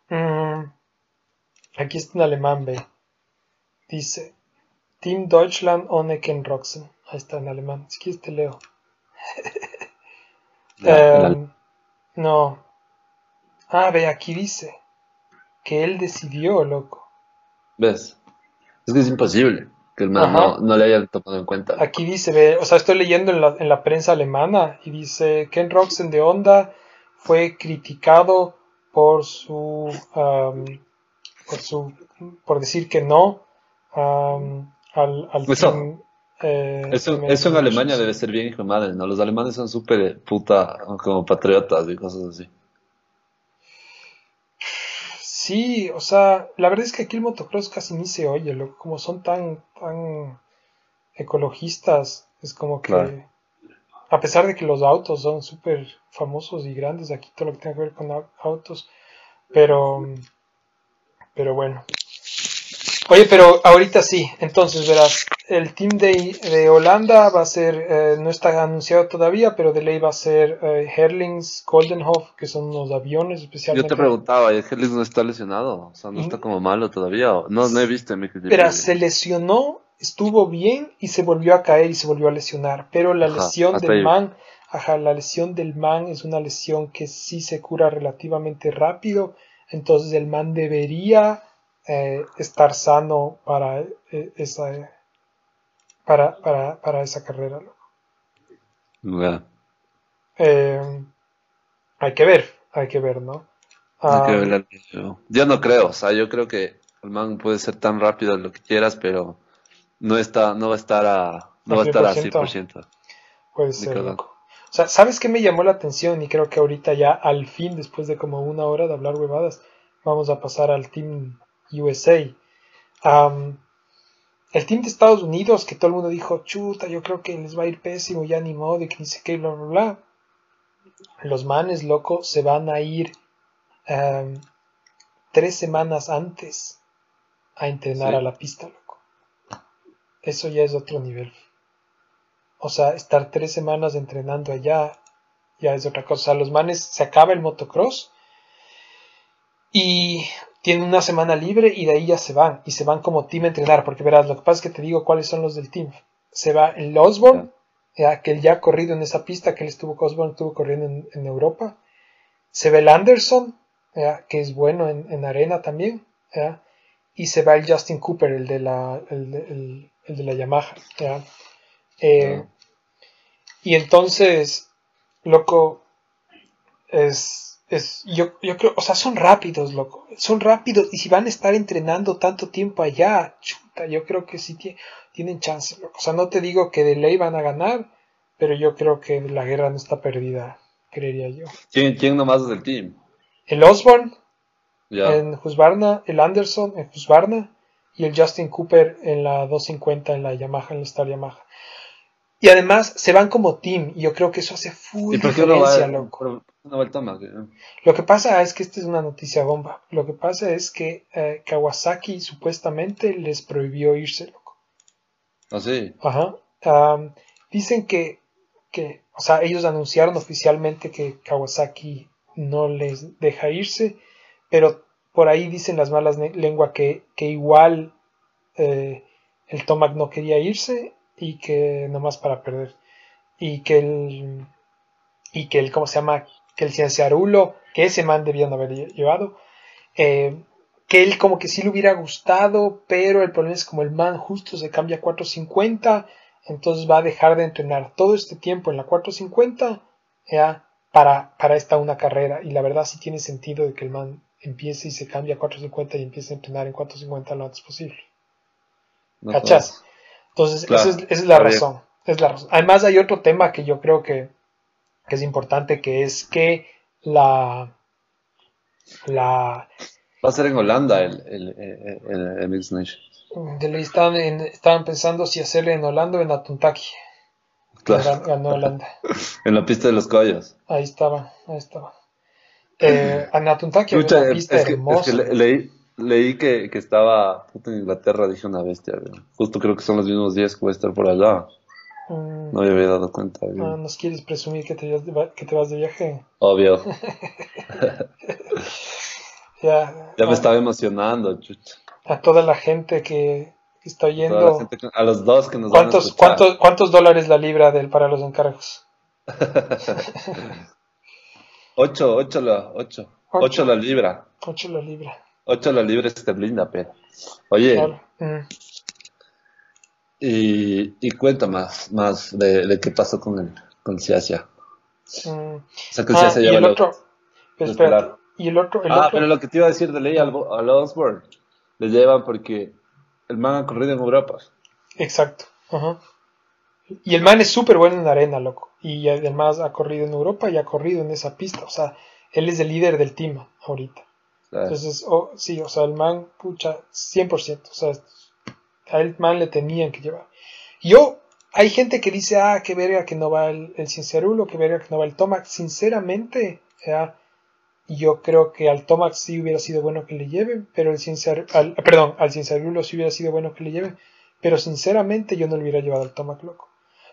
Mm, aquí está en alemán, ve. Dice: Team Deutschland ohne Ken Roxen. Ahí está en alemán. Si quieres te leo. La- Em, no. Ah, ve, aquí dice que él decidió, loco. ¿Ves? Es que es imposible. que el man no, no, le hayan tomado en cuenta. Aquí dice, o sea, estoy leyendo en la, en la prensa alemana y dice, Ken Roxen de Honda fue criticado por su, por su, por decir que no al, al team, eh, eso, eso en Alemania debe ser bien hijo de madre, ¿no? Los alemanes son súper puta, como patriotas y cosas así. Sí, o sea, la verdad es que aquí el motocross casi ni se oye, lo, como son tan, tan ecologistas, es como que, a pesar de que los autos son súper famosos y grandes, aquí todo lo que tiene que ver con autos, pero, pero bueno. Oye, pero ahorita sí, entonces verás, el team de, de Holanda va a ser, eh, no está anunciado todavía, pero de ley va a ser eh, Herlings, Goldenhof, que son unos aviones especialmente. Yo te preguntaba, ¿Herlings no está lesionado? O sea, ¿no está como malo todavía? No, no he visto en mi Pero se lesionó, estuvo bien y se volvió a caer y se volvió a lesionar. Pero la lesión del man, ajá, la lesión del man es una lesión que sí se cura relativamente rápido. Entonces el man debería eh, estar sano para eh, esa para, para, para esa carrera. Eh, hay que ver, hay que ver, ¿no? Ah, yo, no creo, o sea, yo creo que el man puede ser tan rápido lo que quieras, pero no está, no va a estar a, no va a estar a 100%. Puede ser. O sea, ¿sabes qué me llamó la atención? Y creo que ahorita ya al fin, después de como una hora de hablar huevadas, vamos a pasar al Team USA. el team de Estados Unidos, que todo el mundo dijo, chuta, yo creo que les va a ir pésimo, ya ni modo, y que ni sé qué, bla, bla, bla. Los manes, loco, se van a ir tres semanas antes a entrenar a la pista, loco. Eso ya es otro nivel. O sea, estar tres semanas entrenando allá ya es otra cosa. O sea, los manes se acaba el motocross y tienen una semana libre y de ahí ya se van. Y se van como team a entrenar. Porque verás, lo que pasa es que te digo cuáles son los del team. Se va el Osborne, ya, que él ya ha corrido en esa pista, que él estuvo, Osborne estuvo corriendo en, Europa. Se va el Anderson, que es bueno en, arena también. Y se va el Justin Cooper, el de la, el, de la Yamaha. Eh, y entonces, loco, es yo, yo creo, o sea, son rápidos, loco. Son rápidos. Y si van a estar entrenando tanto tiempo allá, chuta, yo creo que sí tienen chance, loco. O sea, no te digo que de ley van a ganar, pero yo creo que la guerra no está perdida, creería yo. ¿Quién, quién nomás es del team? El Osborne en Husqvarna, el Anderson en Husqvarna y el Justin Cooper en la 250 en la Yamaha, en la Star Yamaha. Y además se van como team, y yo creo que eso hace full diferencia, loco. Lo que pasa es que esta es una noticia bomba. Lo que pasa es que eh, Kawasaki supuestamente les prohibió irse, loco. ¿Ah, sí? Ajá. dicen que, que, o sea, ellos anunciaron oficialmente que Kawasaki no les deja irse, pero por ahí dicen las malas lenguas que, que igual eh, el Tomac no quería irse y que nomás para perder y que el y que el cómo se llama que el cienciarulo que ese man debían haber llevado eh, que él como que sí le hubiera gustado pero el problema es como el man justo se cambia a 450 entonces va a dejar de entrenar todo este tiempo en la 450 ya para para esta una carrera. Y la verdad sí tiene sentido de que el man empiece y se cambie a 450 y empiece a entrenar en 450 lo antes posible. ¿cachas? Entonces, esa, es, la razón, es la razón. Además, hay otro tema que yo creo que, es importante, que es que la... la Va a ser en Holanda el, el, el, Mixed Nation. estaban, estaban pensando si hacerle en Holanda o en Atuntaki. Claro. Ganó Holanda. en la pista de los caballos. Ahí estaba, ahí estaba. Eh, en Atuntaki había una pista hermosa. Es que leí, leí que, que estaba en Inglaterra, dije una bestia. Justo creo que son los mismos días que voy a estar por allá. Mm. No me había dado cuenta. Ah, ¿Nos quieres presumir que te, que te vas de viaje? Obvio. ya, ya me estaba emocionando, chucha. A toda la gente que está oyendo. A, los dos que nos ¿Cuántos, van a ¿cuántos, ¿Cuántos dólares la libra del, para los encargos? ocho, ocho la, ocho. Ocho, ocho la libra. Ocho la libra. 8 la esterlina, pero. Oye. Mm. Y, y cuenta más, más de, de qué pasó con el con Ciacia. Mm. O sea, que Ah, Ciacia y el otro. Lo. Y el otro. El Ah, otro pero lo que te iba a decir de ley al, al Osborne, le llevan porque el man ha corrido en Europa. Exacto. Ajá. Y el man es súper bueno en arena, loco. Y además ha corrido en Europa y ha corrido en esa pista. O sea, él es el líder del team ahorita. Entonces, oh, sí, o sea, el man, pucha, 100%. O sea, a el man le tenían que llevar. Yo, hay gente que dice, ah, qué verga que no va el, el Cincerulo, qué verga que no va el Tomac. Sinceramente, ya, yo creo que al Tomac sí hubiera sido bueno que le lleven, pero el Cincer, al, perdón, al Cincerulo sí hubiera sido bueno que le lleven, pero sinceramente yo no le hubiera llevado al Tomac, loco.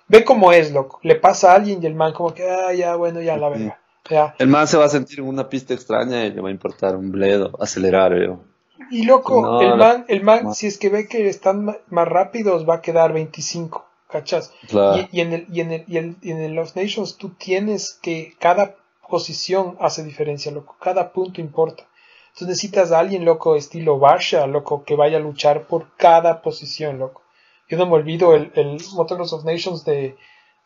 Ve cómo es, loco. Le pasa a alguien y el man como que, ah, ya, bueno, ya, la verga. Ya. El man se va a sentir en una pista extraña y le va a importar un bledo, acelerar, veo. Y loco, No, el man, el man, no. si es que ve que están más rápidos, va a quedar 25, ¿cachas? Claro. Y, y en el, y en el, y el- y en el Los Nations tú tienes que cada posición hace diferencia, loco. Cada punto importa. Entonces necesitas a alguien, loco, estilo Barsha, loco, que vaya a luchar por cada posición, loco. Yo no me olvido el, el Motocross of Nations de,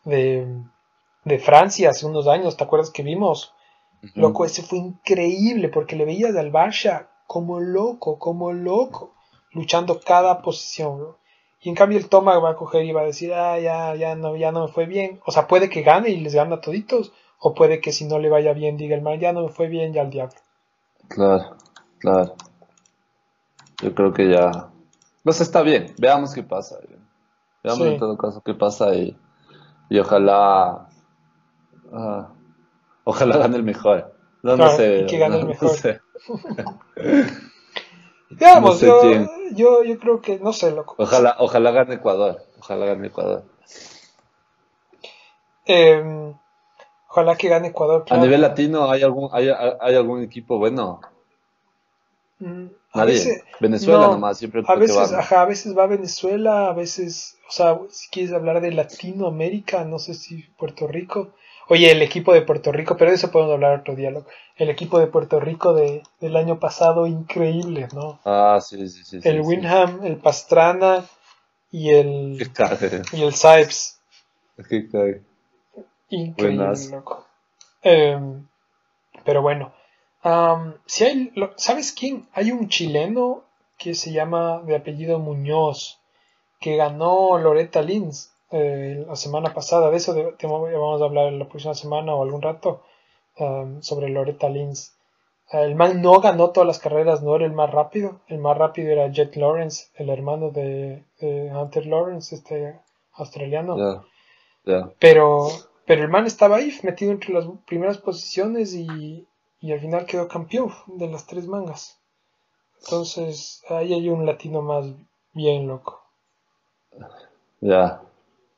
de, de Francia hace unos años, ¿te acuerdas que vimos? Loco, ese fue increíble porque le veías al Barsha como loco, como loco, luchando cada posición. Y en cambio el Toma va a coger y va a decir, ah, ya, ya no, ya no me fue bien. O sea, puede que gane y les gana a toditos, o puede que si no le vaya bien diga el mal, ya no me fue bien, ya al diablo. Claro, claro. Yo creo que ya. Pues está bien, veamos qué pasa. Veamos Sí. en todo caso qué pasa y, y ojalá. ah, ojalá gane el mejor. No, no Claro, sé. y que gane el no- no mejor. sé. No sé yo, quién. yo, yo creo que, no sé, loco. Ojalá, ojalá gane Ecuador. Ojalá gane Ecuador. Eh, ojalá que gane Ecuador. A nivel latino, ¿hay algún, hay, hay algún equipo bueno? Mm, Nadie. veces- Venezuela no, nomás, siempre A veces, va. ajá, a veces va Venezuela, a veces, o sea, si quieres hablar de Latinoamérica, no sé si Puerto Rico. Oye, el equipo de Puerto Rico, pero de eso podemos hablar otro día, loco. El equipo de Puerto Rico de, del año pasado, increíble, ¿no? Ah, sí, sí, sí. el sí. Winham, el Pastrana y el, Qué y el Saibs. qué cague. Increíble, Buenas. loco. Em, pero bueno, si hay, lo- ¿sabes quién? Hay un chileno que se llama de apellido Muñoz, que ganó Loretta Lins eh, la semana pasada. De eso de- vamos a hablar la próxima semana o algún rato am, sobre Loretta Lins. El man no ganó todas las carreras, no era el más rápido. El más rápido era Jet Lawrence, el hermano de, de Hunter Lawrence, este australiano. Ya, ya. Pero, pero el man estaba ahí, metido entre las primeras posiciones y, y al final quedó campeón de las tres mangas. Entonces, ahí hay un latino más bien loco. Ya,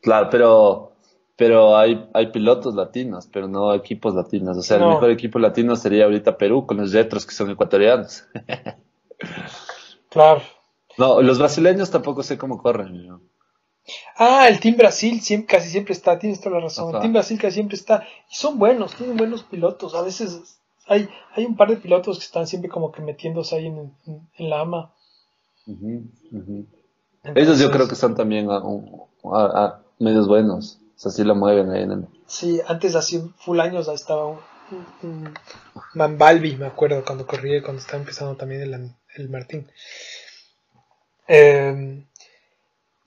claro, pero, pero hay, hay pilotos latinos, pero no equipos latinos. O sea, el No. mejor equipo latino sería ahorita Perú, con los retros que son ecuatorianos. Claro. No, los brasileños tampoco sé cómo corren. yo. Ah, el Team Brasil siempre, casi siempre está, tienes toda la razón. El. Team Brasil casi siempre está. Y son buenos, tienen buenos pilotos. A veces hay, hay un par de pilotos que están siempre como que metiéndose ahí en, en- en la ama. Ellos Entonces, yo creo que son también a- a- a medios buenos. O sea, sí la mueven ahí en el... Sí, antes hace full años estaba un, un, un me acuerdo, cuando corría, cuando estaba empezando también el, el Martín. Eh,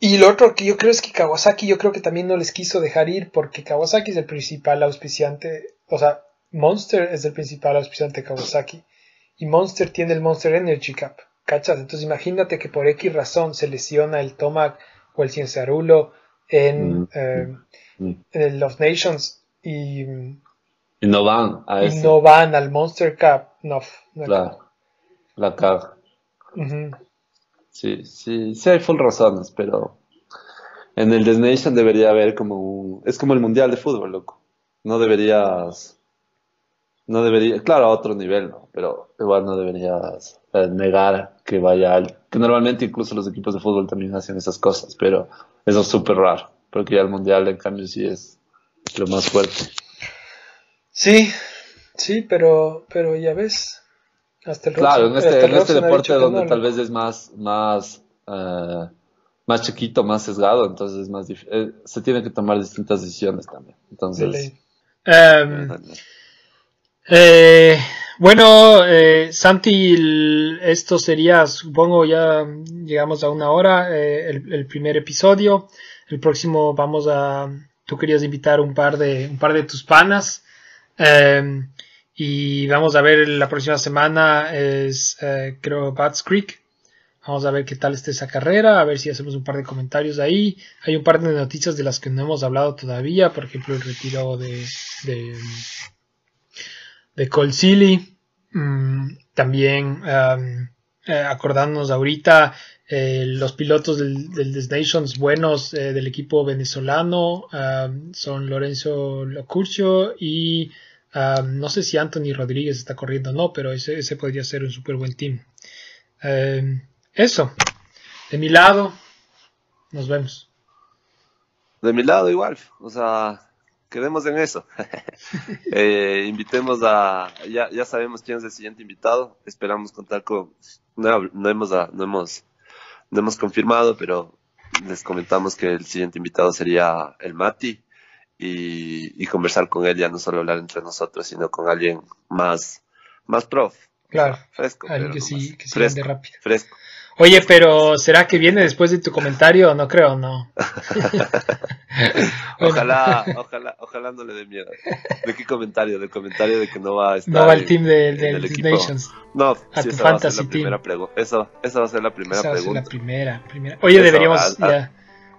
y lo otro que yo creo es que Kawasaki, yo creo que también no les quiso dejar ir porque Kawasaki es el principal auspiciante, o sea, Monster es el principal auspiciante de Kawasaki y Monster tiene el Monster Energy Cup, ¿cachas? Entonces imagínate que por X razón se lesiona el Tomac o el Cienzarulo en, Mm, eh, Mm. en Love Nations y, Y no van a y ese. no van al Monster Cup, no. no La, la. Sí, sí, sí hay full razones, pero en el Destination debería haber como un... Es como el Mundial de Fútbol, loco. No deberías... No debería... Claro, a otro nivel, ¿no? Pero igual no deberías eh, negar que vaya al... Que normalmente incluso los equipos de fútbol también hacen esas cosas, pero eso es súper raro. Porque ya el Mundial, en cambio, sí es lo más fuerte. Sí, sí, pero, pero ya ves, hasta el Claro, en este, en este deporte que donde no, tal vez es más, más, eh, más chiquito, más sesgado, entonces es más eh, se tiene que tomar distintas decisiones también. Entonces, Em, eh, bueno, eh, Santi, esto sería, supongo, ya llegamos a una hora, eh, el, el primer episodio. El próximo vamos a, tú querías invitar un par de, un par de tus panas. em, y vamos a ver la próxima semana es, eh, creo, Bats Creek. Vamos a ver qué tal está esa carrera, a ver si hacemos un par de comentarios ahí. Hay un par de noticias de las que no hemos hablado todavía, por ejemplo, el retiro de, de, de Silly. Mm, también eh, acordándonos ahorita eh, los pilotos del, del Nations buenos eh, del equipo venezolano son Lorenzo Locurcio y no sé si Anthony Rodríguez está corriendo o no, pero ese, ese podría ser un súper buen team. Eh, eso, de mi lado, nos vemos. De mi lado igual, o sea, quedemos en eso. Eh, invitemos a, ya, ya sabemos quién es el siguiente invitado, esperamos contar con, no, no hemos, a- no hemos, no hemos confirmado, pero les comentamos que el siguiente invitado sería el Mati y, y conversar con él, ya no solo hablar entre nosotros, sino con alguien más, más prof. Claro, Fresco. alguien que sí, que sí fresco, rápido. fresco. Oye, pero ¿será que viene después de tu comentario? No creo, no. Ojalá, ojalá, ojalá no le dé miedo. ¿De qué comentario? Del comentario de que no va a estar. No va en- team de, en de el equipo. Nations. No, A sí, tu esa va a ser fantasy la team. primera pregunta. Eso, esa va a ser la primera Esa va a ser pregunta. la primera, primera. Oye, deberíamos, ah, ah. ya,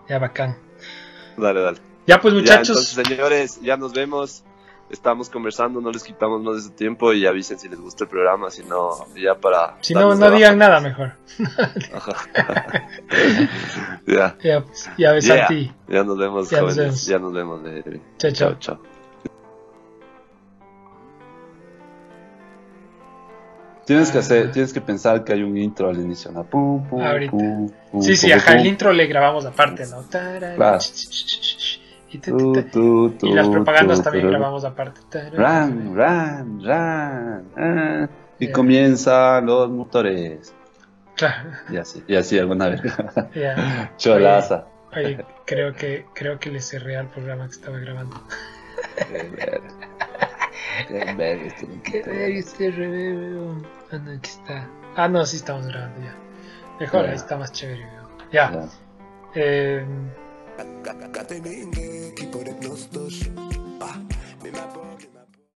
ya bacán. Dale, dale. Ya pues Ya, muchachos, entonces, señores, ya nos vemos. Estamos conversando, no les quitamos más de su tiempo y avisen si les gusta el programa, si no, ya para. si no, no digan nada mejor. Ya, Ya, pues, ya ves Yeah. a ti. ya nos vemos, Ya nos jóvenes. vemos. Ya nos vemos. eh. Chao, chao. chao. chao. tienes que hacer, tienes que pensar que hay un intro al inicio, ¿no? Pum, pum, Ahorita. pum, pum, Sí, sí, pum, ajá, pum. el intro le grabamos aparte, ¿no? Tarara, Claro. Tu, tu, Tu, tu. tu, Y las propagandas también grabamos aparte. Ran, ran, ran. ah, y Ya. comienzan los motores. Claro, Y así, y así alguna vez. ya. Cholaza. Oye, creo que, creo que le cerré al programa que estaba grabando. Qué verga. Este Qué este. Ah, no, aquí está. Ah, no, sí estamos grabando ya. Mejor, Ya. ahí está más chévere. weón. Ya. Ya. Catering, keep on it, no stush.